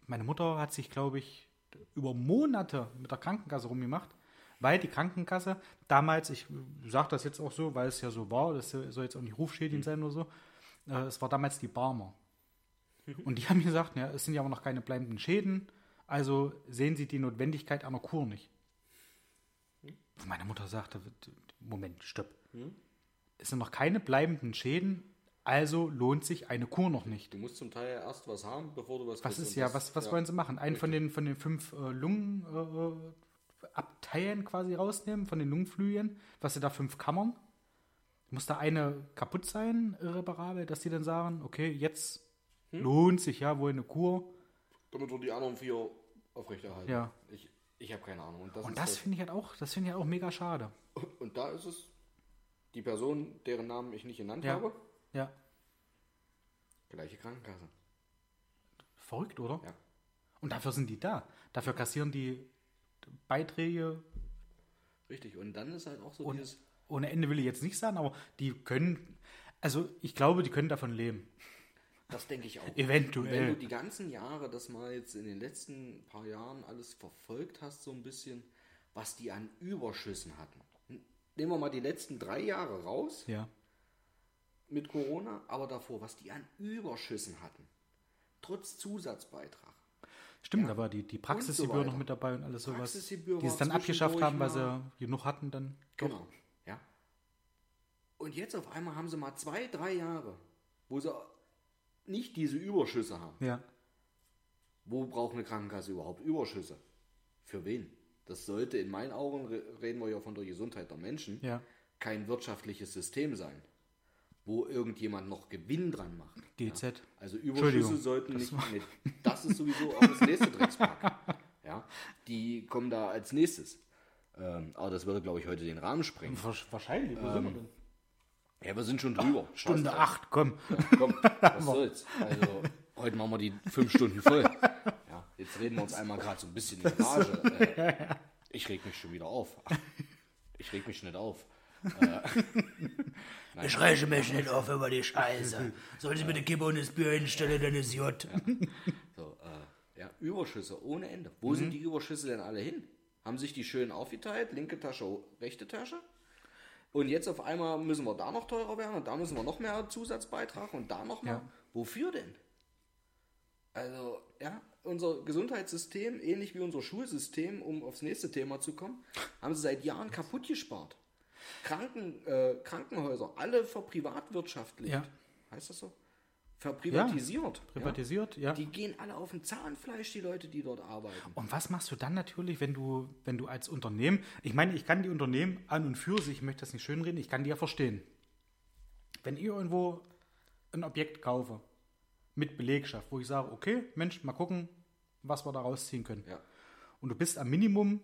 meine Mutter hat sich, glaube ich, über Monate mit der Krankenkasse rumgemacht, weil die Krankenkasse damals, ich sage das jetzt auch so, weil es ja so war, das soll jetzt auch nicht rufschädigend sein oder so, äh, es war damals die Barmer. Und die haben gesagt, ja, es sind ja aber noch keine bleibenden Schäden, also sehen sie die Notwendigkeit einer Kur nicht. Und meine Mutter sagte, Moment, stopp. Es sind noch keine bleibenden Schäden, also lohnt sich eine Kur noch nicht. Du musst zum Teil erst was haben, bevor du was Was ist ja, was, was wollen sie machen? Einen von den, von den fünf äh, Lungen äh, Abteilen quasi rausnehmen, von den Lungenflügeln, was sie da fünf Kammern? Muss da eine kaputt sein, irreparabel, dass die dann sagen, okay, jetzt Hm? lohnt sich ja wohl eine Kur. Damit wir die anderen vier aufrechterhalten. Ja. Ich, ich habe keine Ahnung. Und das, Und das das- finde ich halt auch, das finde ich halt auch mega schade. und da ist es die Person, deren Namen ich nicht genannt Ja. habe, Ja. gleiche Krankenkasse. Verrückt, oder? Ja. Und dafür sind die da. Dafür kassieren die Beiträge Richtig. Und dann ist halt auch so und dieses. ohne Ende will ich jetzt nicht sagen, aber die können, also ich glaube, die können davon leben. Das denke ich auch. Eventuell. Wenn du die ganzen Jahre, das mal jetzt in den letzten paar Jahren alles verfolgt hast, so ein bisschen, was die an Überschüssen hatten. Nehmen wir mal die letzten drei Jahre raus Ja. mit Corona, aber davor, was die an Überschüssen hatten. Trotz Zusatzbeitrag. Stimmt, da war die, die Praxisgebühr weiter. noch mit dabei und alles sowas. Die es dann abgeschafft haben, weil sie genug hatten dann. Doch. Genau, ja. Und jetzt auf einmal haben sie mal zwei, drei Jahre, wo sie nicht diese Überschüsse haben. Ja. Wo braucht eine Krankenkasse überhaupt Überschüsse? Für wen? Das sollte in meinen Augen, re- reden wir ja von der Gesundheit der Menschen, Ja. kein wirtschaftliches System sein, wo irgendjemand noch Gewinn dran macht. GZ. Ja? Also Überschüsse sollten nicht, nee, das ist sowieso auch das nächste Dreckspack. [laughs] Ja? Die kommen da als nächstes. Ähm, aber das würde, glaube ich, heute den Rahmen sprengen. Wahrscheinlich. Wo sind wir denn? Ja, wir sind schon drüber. Stunde Scheiß drauf. acht, komm. Ja, komm, [laughs] was soll's. Also, heute machen wir die fünf Stunden voll. Ja, jetzt reden wir uns einmal gerade so ein bisschen in [laughs] Rage. Äh, ich reg mich schon wieder auf. Ach, ich reg mich nicht auf. [laughs] Ich reiche mich nicht auf über die Scheiße. Sollen Sie bitte Kippe und das Bier hinstellen, dann ist J. So, äh, ja, Überschüsse ohne Ende. Wo sind die Überschüsse denn alle hin? Haben sich die schön aufgeteilt, linke Tasche, rechte Tasche? Und jetzt auf einmal müssen wir da noch teurer werden und da müssen wir noch mehr Zusatzbeitrag und da noch mehr. Ja. Wofür denn? Also, ja, unser Gesundheitssystem, ähnlich wie unser Schulsystem, um aufs nächste Thema zu kommen, haben sie seit Jahren kaputt gespart. Kranken, äh, Krankenhäuser, alle verprivatwirtschaftlicht. Ja. Heißt das so? Verprivatisiert. ja. Privatisiert, ja. Die gehen alle auf dem Zahnfleisch, die Leute, die dort arbeiten. Und was machst du dann natürlich, wenn du, wenn du als Unternehmen, ich meine, ich kann die Unternehmen an und für sich, ich möchte das nicht schönreden, ich kann die ja verstehen. Wenn ich irgendwo ein Objekt kaufe mit Belegschaft, wo ich sage, okay, Mensch, mal gucken, was wir da rausziehen können. Ja. Und du bist am Minimum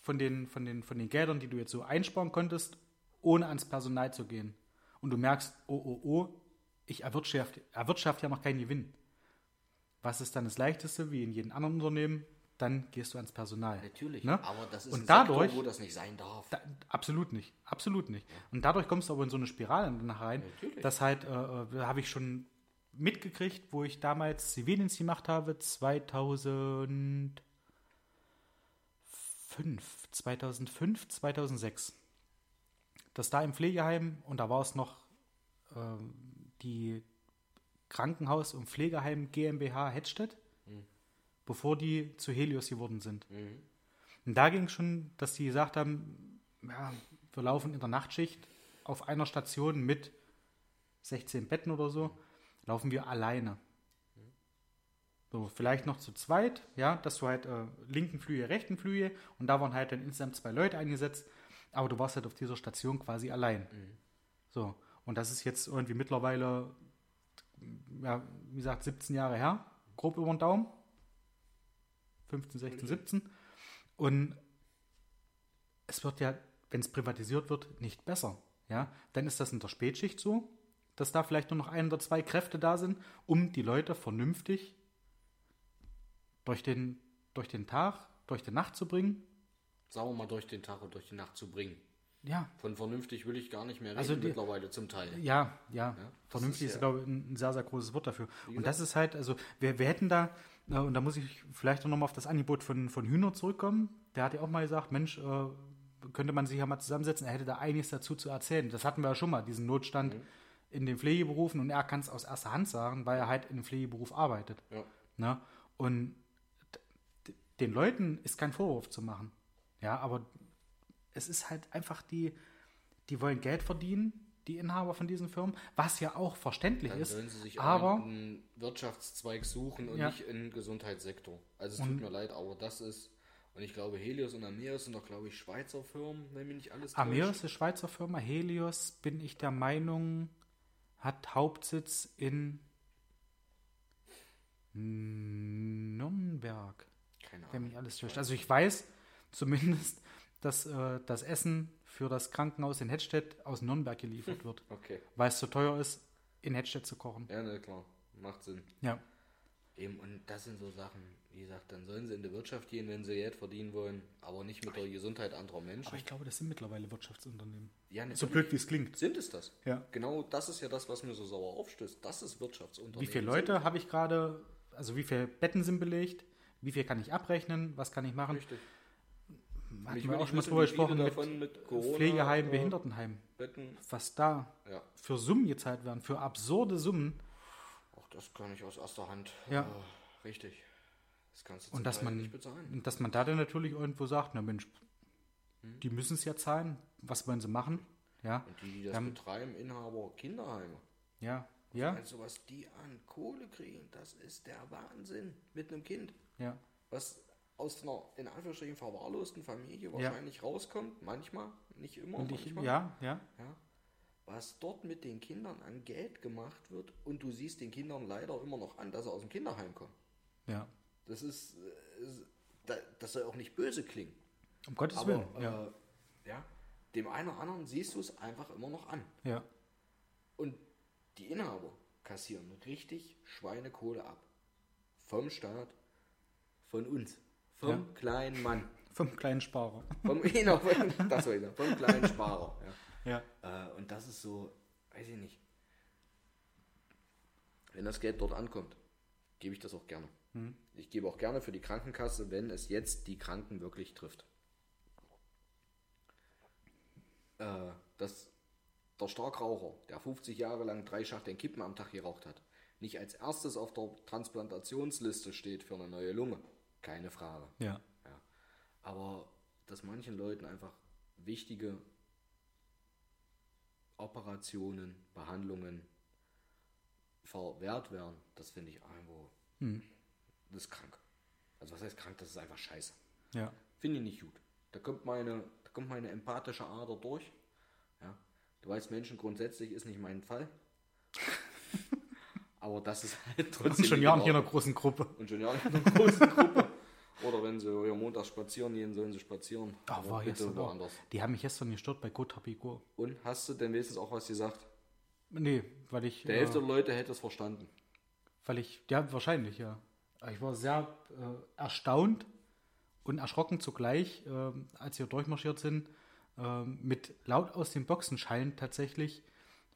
von den, von, den, von den Geldern, die du jetzt so einsparen konntest, ohne ans Personal zu gehen. Und du merkst, oh, oh, oh, ich erwirtschaft, erwirtschaft ja noch keinen Gewinn. Was ist dann das Leichteste, wie in jedem anderen Unternehmen? Dann gehst du ans Personal. Natürlich, Ne? aber das ist Und ein dadurch, Sektor, wo das nicht sein darf. da, absolut nicht, absolut nicht. Und dadurch kommst du aber in so eine Spirale danach rein, Natürlich. das halt, äh, äh, habe ich schon mitgekriegt, wo ich damals Zivildienst gemacht habe, 2005, 2005, 2006. Das da im Pflegeheim und da war es noch ähm, die Krankenhaus- und Pflegeheim GmbH Hettstedt, bevor die zu Helios geworden sind. Und da ging es schon, dass die gesagt haben, ja, wir laufen in der Nachtschicht auf einer Station mit 16 Betten oder so, laufen wir alleine. So, vielleicht noch zu zweit, ja, dass du halt äh, linken Flügel, rechten Flügel und da waren halt dann insgesamt zwei Leute eingesetzt, aber du warst halt auf dieser Station quasi allein. So, und das ist jetzt irgendwie mittlerweile, ja, wie gesagt, 17 Jahre her, grob über den Daumen. 15, 16, 17. Und es wird ja wenn es privatisiert wird, nicht besser. Ja, dann ist das in der Spätschicht so, dass da vielleicht nur noch ein oder zwei Kräfte da sind, um die Leute vernünftig durch den, durch den Tag, durch die Nacht zu bringen. Sagen wir mal, durch den Tag und durch die Nacht zu bringen. Ja, Von vernünftig will ich gar nicht mehr reden Also die- mittlerweile zum Teil. Ja, ja. das Vernünftig ist ist, ja- glaube ich, ein sehr, sehr großes Wort dafür. Und das ist halt, also wir, wir hätten da, äh, und da muss ich vielleicht noch mal auf das Angebot von, von Hühner zurückkommen. Der hat ja auch mal gesagt, Mensch, äh, könnte man sich ja mal zusammensetzen, er hätte da einiges dazu zu erzählen. Das hatten wir ja schon mal, diesen Notstand Mhm. in den Pflegeberufen und er kann es aus erster Hand sagen, weil er halt in dem Pflegeberuf arbeitet. Ja. Ne? Und den Leuten ist kein Vorwurf zu machen. Ja, aber es ist halt einfach die, die wollen Geld verdienen, die Inhaber von diesen Firmen, was ja auch verständlich Dann ist. sollen sie sich aber einen Wirtschaftszweig suchen und Ja. nicht einen Gesundheitssektor. Also es tut mir leid, aber das ist, und ich glaube, Helios und Ameos sind doch, glaube ich, Schweizer Firmen, wenn mich nicht alles täuscht. Ameos ist Schweizer Firma, Helios, bin ich der Meinung, hat Hauptsitz in Nürnberg. Keine wenn Ahnung. mich alles täuscht. Also ich weiß zumindest, dass äh, das Essen für das Krankenhaus in Hettstedt aus Nürnberg geliefert wird, [laughs] Okay. weil es zu teuer ist, in Hettstedt zu kochen. Ja, ne, klar. Macht Sinn. Ja, Eben, und das sind so Sachen, wie gesagt, dann sollen sie in die Wirtschaft gehen, wenn sie Geld verdienen wollen, aber nicht mit der Gesundheit anderer Menschen. aber ich glaube, das sind mittlerweile Wirtschaftsunternehmen. ja, So natürlich blöd wie es klingt. sind es das. Ja. Genau das ist ja das, was mir so sauer aufstößt. Das ist Wirtschaftsunternehmen. Wie viele Leute habe ich gerade, also wie viele Betten sind belegt, wie viel kann ich abrechnen, was kann ich machen? Richtig. Hatten wir auch schon mal drüber gesprochen mit mit Corona, Pflegeheim, Behindertenheim. Betten. Was da Ja, für Summen gezahlt werden, für absurde Summen. auch das kann ich aus erster Hand. Ja. Äh, richtig. Das kannst du Und dass man, nicht bezahlen. und dass man da dann natürlich irgendwo sagt, na Mensch, die müssen es ja zahlen, was wollen sie machen? Ja, Und die, die das Ähm, betreiben, Inhaber Kinderheime. ja, ja, Also was die an Kohle kriegen, das ist der Wahnsinn mit einem Kind. ja, Was aus einer in Anführungsstrichen verwahrlosten Familie wahrscheinlich rauskommt, manchmal, nicht immer, und ich, manchmal. ja, ja, Ja. Was dort mit den Kindern an Geld gemacht wird und du siehst den Kindern leider immer noch an, dass sie aus dem Kinderheim kommen. ja, Das ist, äh, das soll auch nicht böse klingen. um Gottes Aber Willen, ja, äh, ja, dem einen oder anderen siehst du es einfach immer noch an. ja, Und die Inhaber kassieren richtig Schweinekohle ab. Vom Staat, von uns, vom Ja. kleinen Mann. vom kleinen Sparer. Vom, [laughs] genau, vom, das war ich noch, vom kleinen Sparer. Ja, Ja. Äh, und das ist so, weiß ich nicht. Wenn das Geld dort ankommt, gebe ich das auch gerne. Ich gebe auch gerne für die Krankenkasse, wenn es jetzt die Kranken wirklich trifft. Äh, dass der Starkraucher, der 50 Jahre lang drei Schachteln Kippen am Tag geraucht hat, nicht als erstes auf der Transplantationsliste steht für eine neue Lunge. Keine Frage. ja, Ja. Aber dass manchen Leuten einfach wichtige Operationen, Behandlungen verwehrt werden, das finde ich irgendwo. Das ist krank. Also was heißt krank? Das ist einfach scheiße. ja, Finde ich nicht gut. Da kommt meine, da kommt meine empathische Ader durch. Ja. Du weißt, Menschen grundsätzlich ist nicht mein Fall. [laughs] Aber das ist halt trotzdem. und schon Jahren in hier in einer großen Gruppe. Und schon ja in einer großen Gruppe. Oder wenn sie ja montags spazieren gehen, sollen sie spazieren. Aber war bitte woanders. Die haben mich gestern gestört bei Gotapigo. Und hast du denn wenigstens auch was gesagt? Nee, weil ich, Der äh, Hälfte der Leute hätte es verstanden. weil ich, ja, wahrscheinlich, ja. Ich war sehr äh, erstaunt und erschrocken zugleich, ähm, als wir durchmarschiert sind, ähm, mit laut aus den Boxen schallen tatsächlich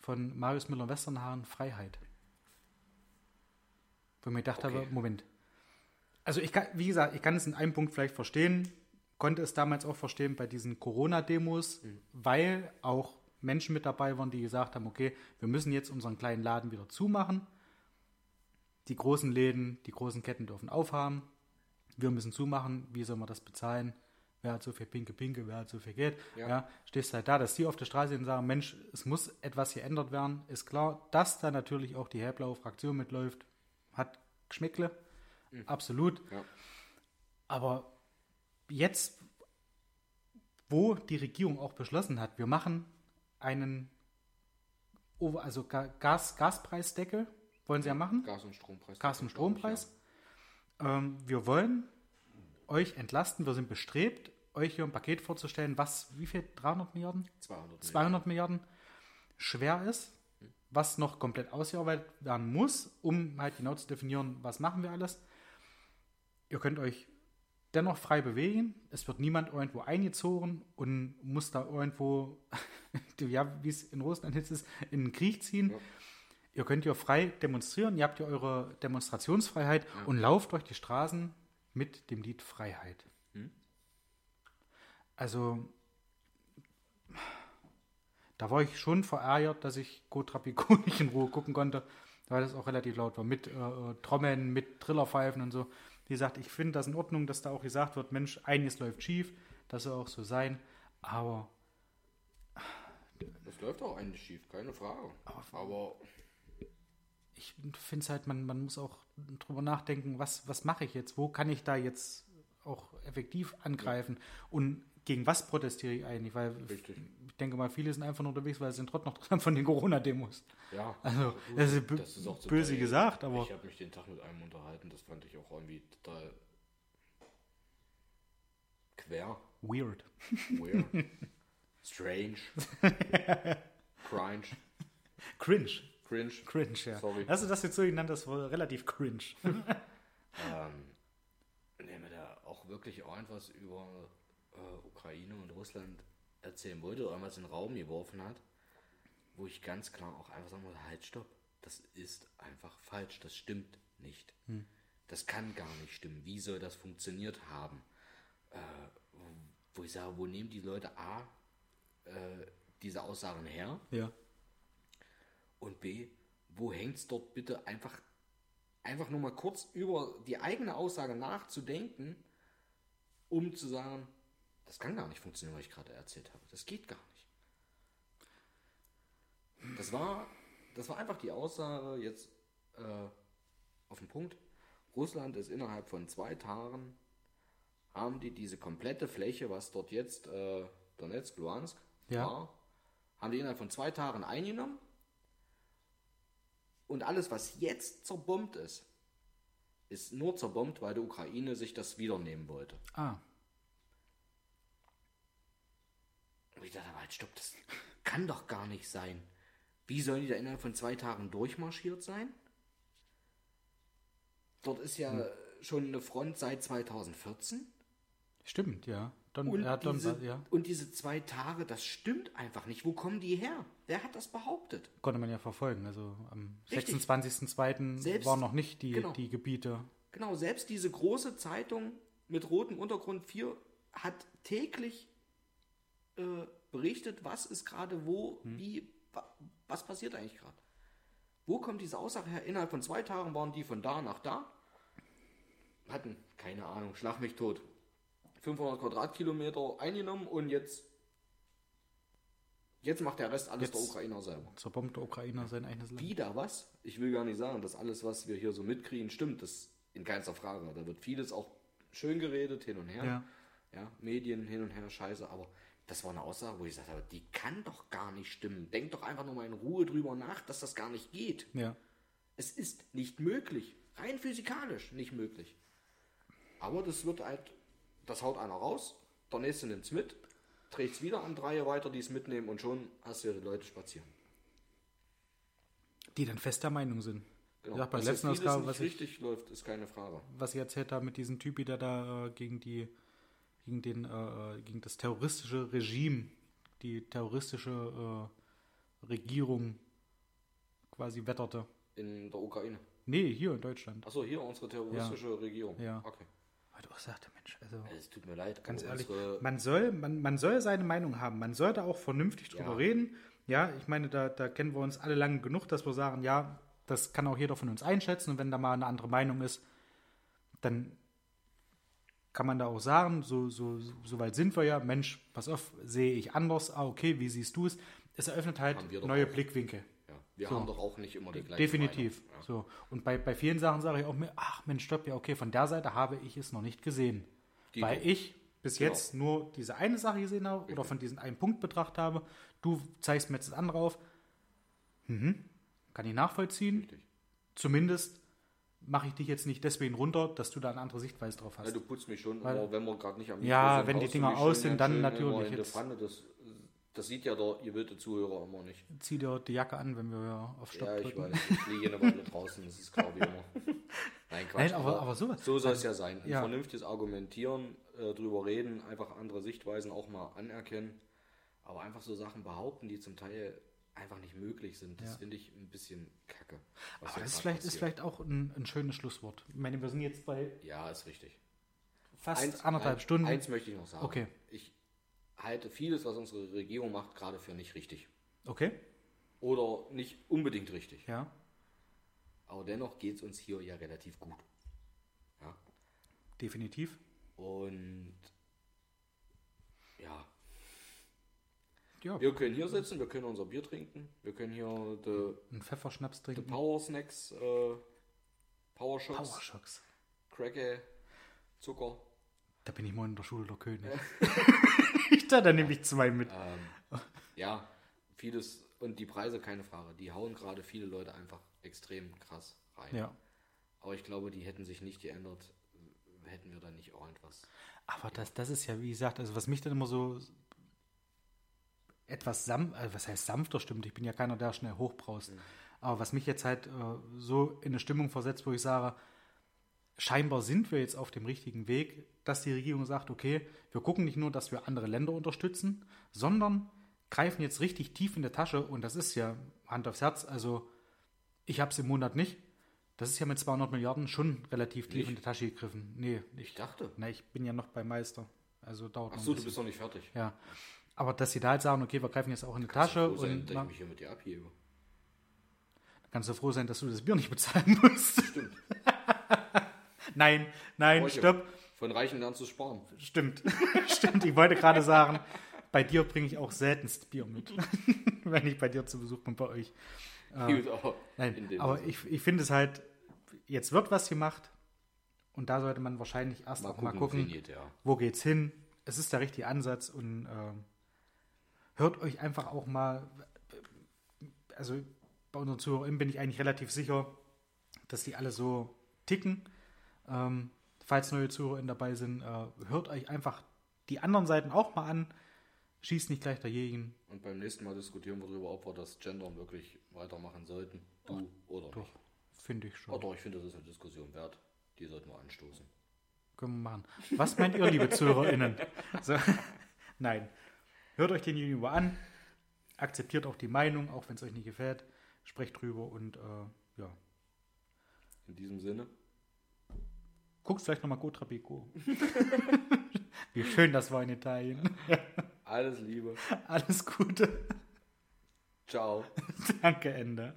von Marius Müller-Westernhagen Freiheit. Wo ich mir gedacht Okay. habe, Moment. Also ich kann, wie gesagt, ich kann es in einem Punkt vielleicht verstehen, konnte es damals auch verstehen bei diesen Corona-Demos, weil auch Menschen mit dabei waren, die gesagt haben, okay, wir müssen jetzt unseren kleinen Laden wieder zumachen. Die großen Läden, die großen Ketten dürfen aufhaben. Wir müssen zumachen. Wie soll man das bezahlen? Wer hat so viel Pinke Pinke? Wer hat so viel Geld? Ja. Ja. stehst halt da, dass die auf der Straße und sagen, Mensch, es muss etwas geändert werden. Ist klar, dass da natürlich auch die hellblaue Fraktion mitläuft. Hat Geschmäckle. Absolut. Ja. Aber jetzt, wo die Regierung auch beschlossen hat, wir machen einen also Ga- Gas, Gaspreisdeckel, wollen sie ja machen. Gas- und Strompreis. Gas- und Strompreis. Ähm, wir wollen euch entlasten, wir sind bestrebt, euch hier ein Paket vorzustellen, was, wie viel, 300 Milliarden? 200 200 Milliarden schwer ist, was noch komplett ausgearbeitet werden muss, um halt genau zu definieren, was machen wir alles. Ihr könnt euch dennoch frei bewegen. Es wird niemand irgendwo eingezogen und muss da irgendwo, [laughs] ja, wie es in Russland jetzt ist, in den Krieg ziehen. Ja. Ihr könnt ja frei demonstrieren, ihr habt ja eure Demonstrationsfreiheit und lauft durch die Straßen mit dem Lied Freiheit. Also, da war ich schon verärgert, dass ich Go Trapico [laughs] nicht in Ruhe gucken konnte, weil das auch relativ laut war. Mit äh, äh, Trommeln, mit Trillerpfeifen und so. Wie gesagt, ich finde das in Ordnung, dass da auch gesagt wird, Mensch, einiges läuft schief, das soll auch so sein. Aber Das läuft auch eigentlich schief, keine Frage. Aber ich finde es halt, man, man muss auch drüber nachdenken, was, was mache ich jetzt? Wo kann ich da jetzt auch effektiv angreifen? Und gegen was protestiere ich eigentlich? Weil Richtig. ich denke mal, viele sind einfach nur unterwegs, weil sie sind trotzdem noch dran von den Corona-Demos. ja, Also, das ist, das ist auch böse gesagt, aber Ich habe mich den Tag mit einem unterhalten, das fand ich auch irgendwie total quer, weird. weird, [laughs] strange, cringe, Cringe. cringe. Cringe, ja. Sorry. Hast du das jetzt so genannt? Das war relativ cringe. [laughs] Ähm, der mir da auch wirklich auch etwas über äh, Ukraine und Russland erzählen wollte oder irgendwas in den Raum geworfen hat, wo ich ganz klar auch einfach sagen muss, halt stopp, das ist einfach falsch, das stimmt nicht. Das kann gar nicht stimmen. Wie soll das funktioniert haben? Äh, wo- wo ich sage, wo nehmen die Leute A äh, diese Aussagen her ja. und B, wo hängt es dort bitte einfach, einfach nur mal kurz über die eigene Aussage nachzudenken, um zu sagen, das kann gar nicht funktionieren, was ich gerade erzählt habe. Das geht gar nicht. Das war, das war einfach die Aussage jetzt äh, auf den Punkt. Russland ist innerhalb von zwei Tagen, haben die diese komplette Fläche, was dort jetzt äh, Donetsk, Luhansk Ja. war, haben die innerhalb von zwei Tagen eingenommen. Und alles, was jetzt zerbombt ist, ist nur zerbombt, weil die Ukraine sich das wiedernehmen wollte. Ah, Und ich dachte, aber halt, stopp, das kann doch gar nicht sein. Wie sollen die da innerhalb von zwei Tagen durchmarschiert sein? Dort ist ja schon eine Front seit 2014. stimmt, ja. Don, Und, ja, Don, diese, ja. und diese zwei Tage, das stimmt einfach nicht. Wo kommen die her? Wer hat das behauptet? Konnte man ja verfolgen. Also am Richtig. 26.02. Selbst- waren noch nicht die, genau. die Gebiete. Genau, selbst diese große Zeitung mit rotem Untergrund 4 hat täglich äh, berichtet, was ist gerade wo, wie, wa, was passiert eigentlich gerade. Wo kommt diese Aussage her? Innerhalb von zwei Tagen waren die von da nach da, hatten, keine Ahnung, schlag mich tot, 500 Quadratkilometer eingenommen und jetzt, jetzt macht der Rest alles Jetzt- der Ukrainer selber. Zerbombte Ukrainer sein eigenes Land. Wieder was? Ich will gar nicht sagen, dass alles, was wir hier so mitkriegen, stimmt. Das in keinster Frage. Da wird vieles auch schön geredet, hin und her. Ja. Ja, Medien hin und her, scheiße. Aber das war eine Aussage, wo ich gesagt habe, die kann doch gar nicht stimmen. Denk doch einfach nur mal in Ruhe drüber nach, dass das gar nicht geht. Ja. Es ist nicht möglich. Rein physikalisch nicht möglich. Aber das wird halt, das haut einer raus, der nächste nimmt es mit, trägt es wieder an drei weiter, die es mitnehmen und schon hast du ja die Leute spazieren. Die dann fester Meinung sind. Genau. Ja, bei letzten Ausgabe, was ich, richtig läuft, ist keine Frage. was ich erzählt habe mit diesem Typi, der da äh, gegen die gegen den äh, gegen das terroristische Regime, die terroristische äh, Regierung quasi wetterte. In der Ukraine. Nee, hier in Deutschland. Achso, hier unsere terroristische Regierung. Ja. Okay. Weil du auch sagte, Mensch, also Es tut mir leid, ganz ehrlich, man soll, man, man soll seine Meinung haben. Man sollte auch vernünftig drüber Ja. reden. Ja, ich meine, da, da kennen wir uns alle lange genug, dass wir sagen, ja, das kann auch jeder von uns einschätzen. Und wenn da mal eine andere Meinung ist, dann kann man da auch sagen, so, so, so weit sind wir ja, Mensch, pass auf, sehe ich anders, ah, okay, wie siehst du es? Es eröffnet halt neue auch. Blickwinkel. ja, wir So. haben doch auch nicht immer die gleiche Definitiv. Ja. So. Und bei, bei vielen Sachen sage ich auch mir, ach Mensch, stopp, ja, okay, von der Seite habe ich es noch nicht gesehen. Die weil ich bis Genau. jetzt nur diese eine Sache gesehen habe oder von diesem einen Punkt betrachtet habe. Du zeigst mir jetzt das andere auf. Mhm. Kann ich nachvollziehen. Richtig. Zumindest mache ich dich jetzt nicht deswegen runter, dass du da eine andere Sichtweise drauf Ja, hast. du putzt mich schon, Weil- aber wenn wir gerade nicht am Ja, sind, wenn die Dinger aus sind, dann natürlich jetzt. Pfanne. Das, das sieht ja der gewillte Zuhörer immer nicht. Zieh dir die Jacke an, wenn wir auf Stopp ja, ich drücken. weiß. Ich liege eine Weile draußen, das ist klar wie immer. [laughs] Nein, Quatsch. Nein, aber- aber sowas. So soll es ja sein. Ein Ja. vernünftiges Argumentieren, äh, drüber reden, einfach andere Sichtweisen auch mal anerkennen. Aber einfach so Sachen behaupten, die zum Teil einfach nicht möglich sind, das Ja. finde ich ein bisschen kacke. Aber das vielleicht, ist vielleicht auch ein, ein schönes Schlusswort. Ich meine, wir sind jetzt bei Ja, ist richtig. fast anderthalb ein- Stunden. Eins möchte ich noch sagen. Okay. Ich halte vieles, was unsere Regierung macht, gerade für nicht richtig. Okay, Oder nicht unbedingt richtig. ja. Aber dennoch geht es uns hier ja relativ gut. Ja. Definitiv. Und ja, Ja, wir können hier sitzen, wir können unser Bier trinken, wir können hier die, einen Pfefferschnaps trinken. Power Snacks, äh, Power Shots, Powershocks. Cracker, Zucker. Da bin ich mal in der Schule der König. [laughs] ich da, da nehme ich zwei mit. Ähm, ja, vieles und die Preise, keine Frage, die hauen gerade viele Leute einfach extrem krass rein. Ja. Aber ich glaube, die hätten sich nicht geändert, hätten wir da nicht auch etwas. Aber das, das ist ja, wie gesagt, also was mich dann immer so etwas sanft, also was heißt sanfter stimmt, ich bin ja keiner, der schnell hochbraust. Aber was mich jetzt halt äh, so in eine Stimmung versetzt, wo ich sage, scheinbar sind wir jetzt auf dem richtigen Weg, dass die Regierung sagt, okay, wir gucken nicht nur, dass wir andere Länder unterstützen, sondern greifen jetzt richtig tief in der Tasche und das ist ja Hand aufs Herz, also ich habe es im Monat nicht. Das ist ja mit 200 Milliarden schon relativ tief Nicht? in die Tasche gegriffen. Nee, Ich dachte. na, ich bin ja noch bei Meister. Also dauert Ach noch so, du bist noch nicht fertig. Ja. Aber dass sie da halt sagen, okay, wir greifen jetzt auch in die Kannst Tasche sein, und dass ich mich hier mit dir abhebe. kannst du froh sein, dass du das Bier nicht bezahlen musst. Stimmt. [laughs] nein, nein, stopp. Von Reichen lernst du sparen. Stimmt. [laughs] Stimmt. Ich wollte gerade sagen, bei dir bringe ich auch seltenst Bier mit. [laughs] Wenn ich bei dir zu Besuch bin, bei euch. In Nein, aber ich, ich finde es halt, jetzt wird was gemacht und da sollte man wahrscheinlich erst mal auch gucken, mal gucken, geht, ja. wo geht's hin. Es ist der richtige Ansatz und ähm, hört euch einfach auch mal, also bei unseren ZuhörerInnen bin ich eigentlich relativ sicher, dass die alle so ticken. Ähm, falls neue ZuhörerInnen dabei sind, äh, hört euch einfach die anderen Seiten auch mal an. Schießt nicht gleich dagegen. Und beim nächsten Mal diskutieren wir darüber, ob wir das Gendern wirklich weitermachen sollten. Du oder Doch, nicht. finde ich schon. Oh, doch, ich finde, das ist eine Diskussion wert. Die sollten wir anstoßen. Können wir machen. Was meint ihr, liebe ZuhörerInnen? [laughs] So, nein. Hört euch den Junior an. Akzeptiert auch die Meinung, auch wenn es euch nicht gefällt. Sprecht drüber und äh, ja. In diesem Sinne, Guckt vielleicht nochmal Go Trapico. [laughs] Wie schön das war in Italien. alles Liebe. Alles Gute. Ciao. [laughs] Danke, Ende.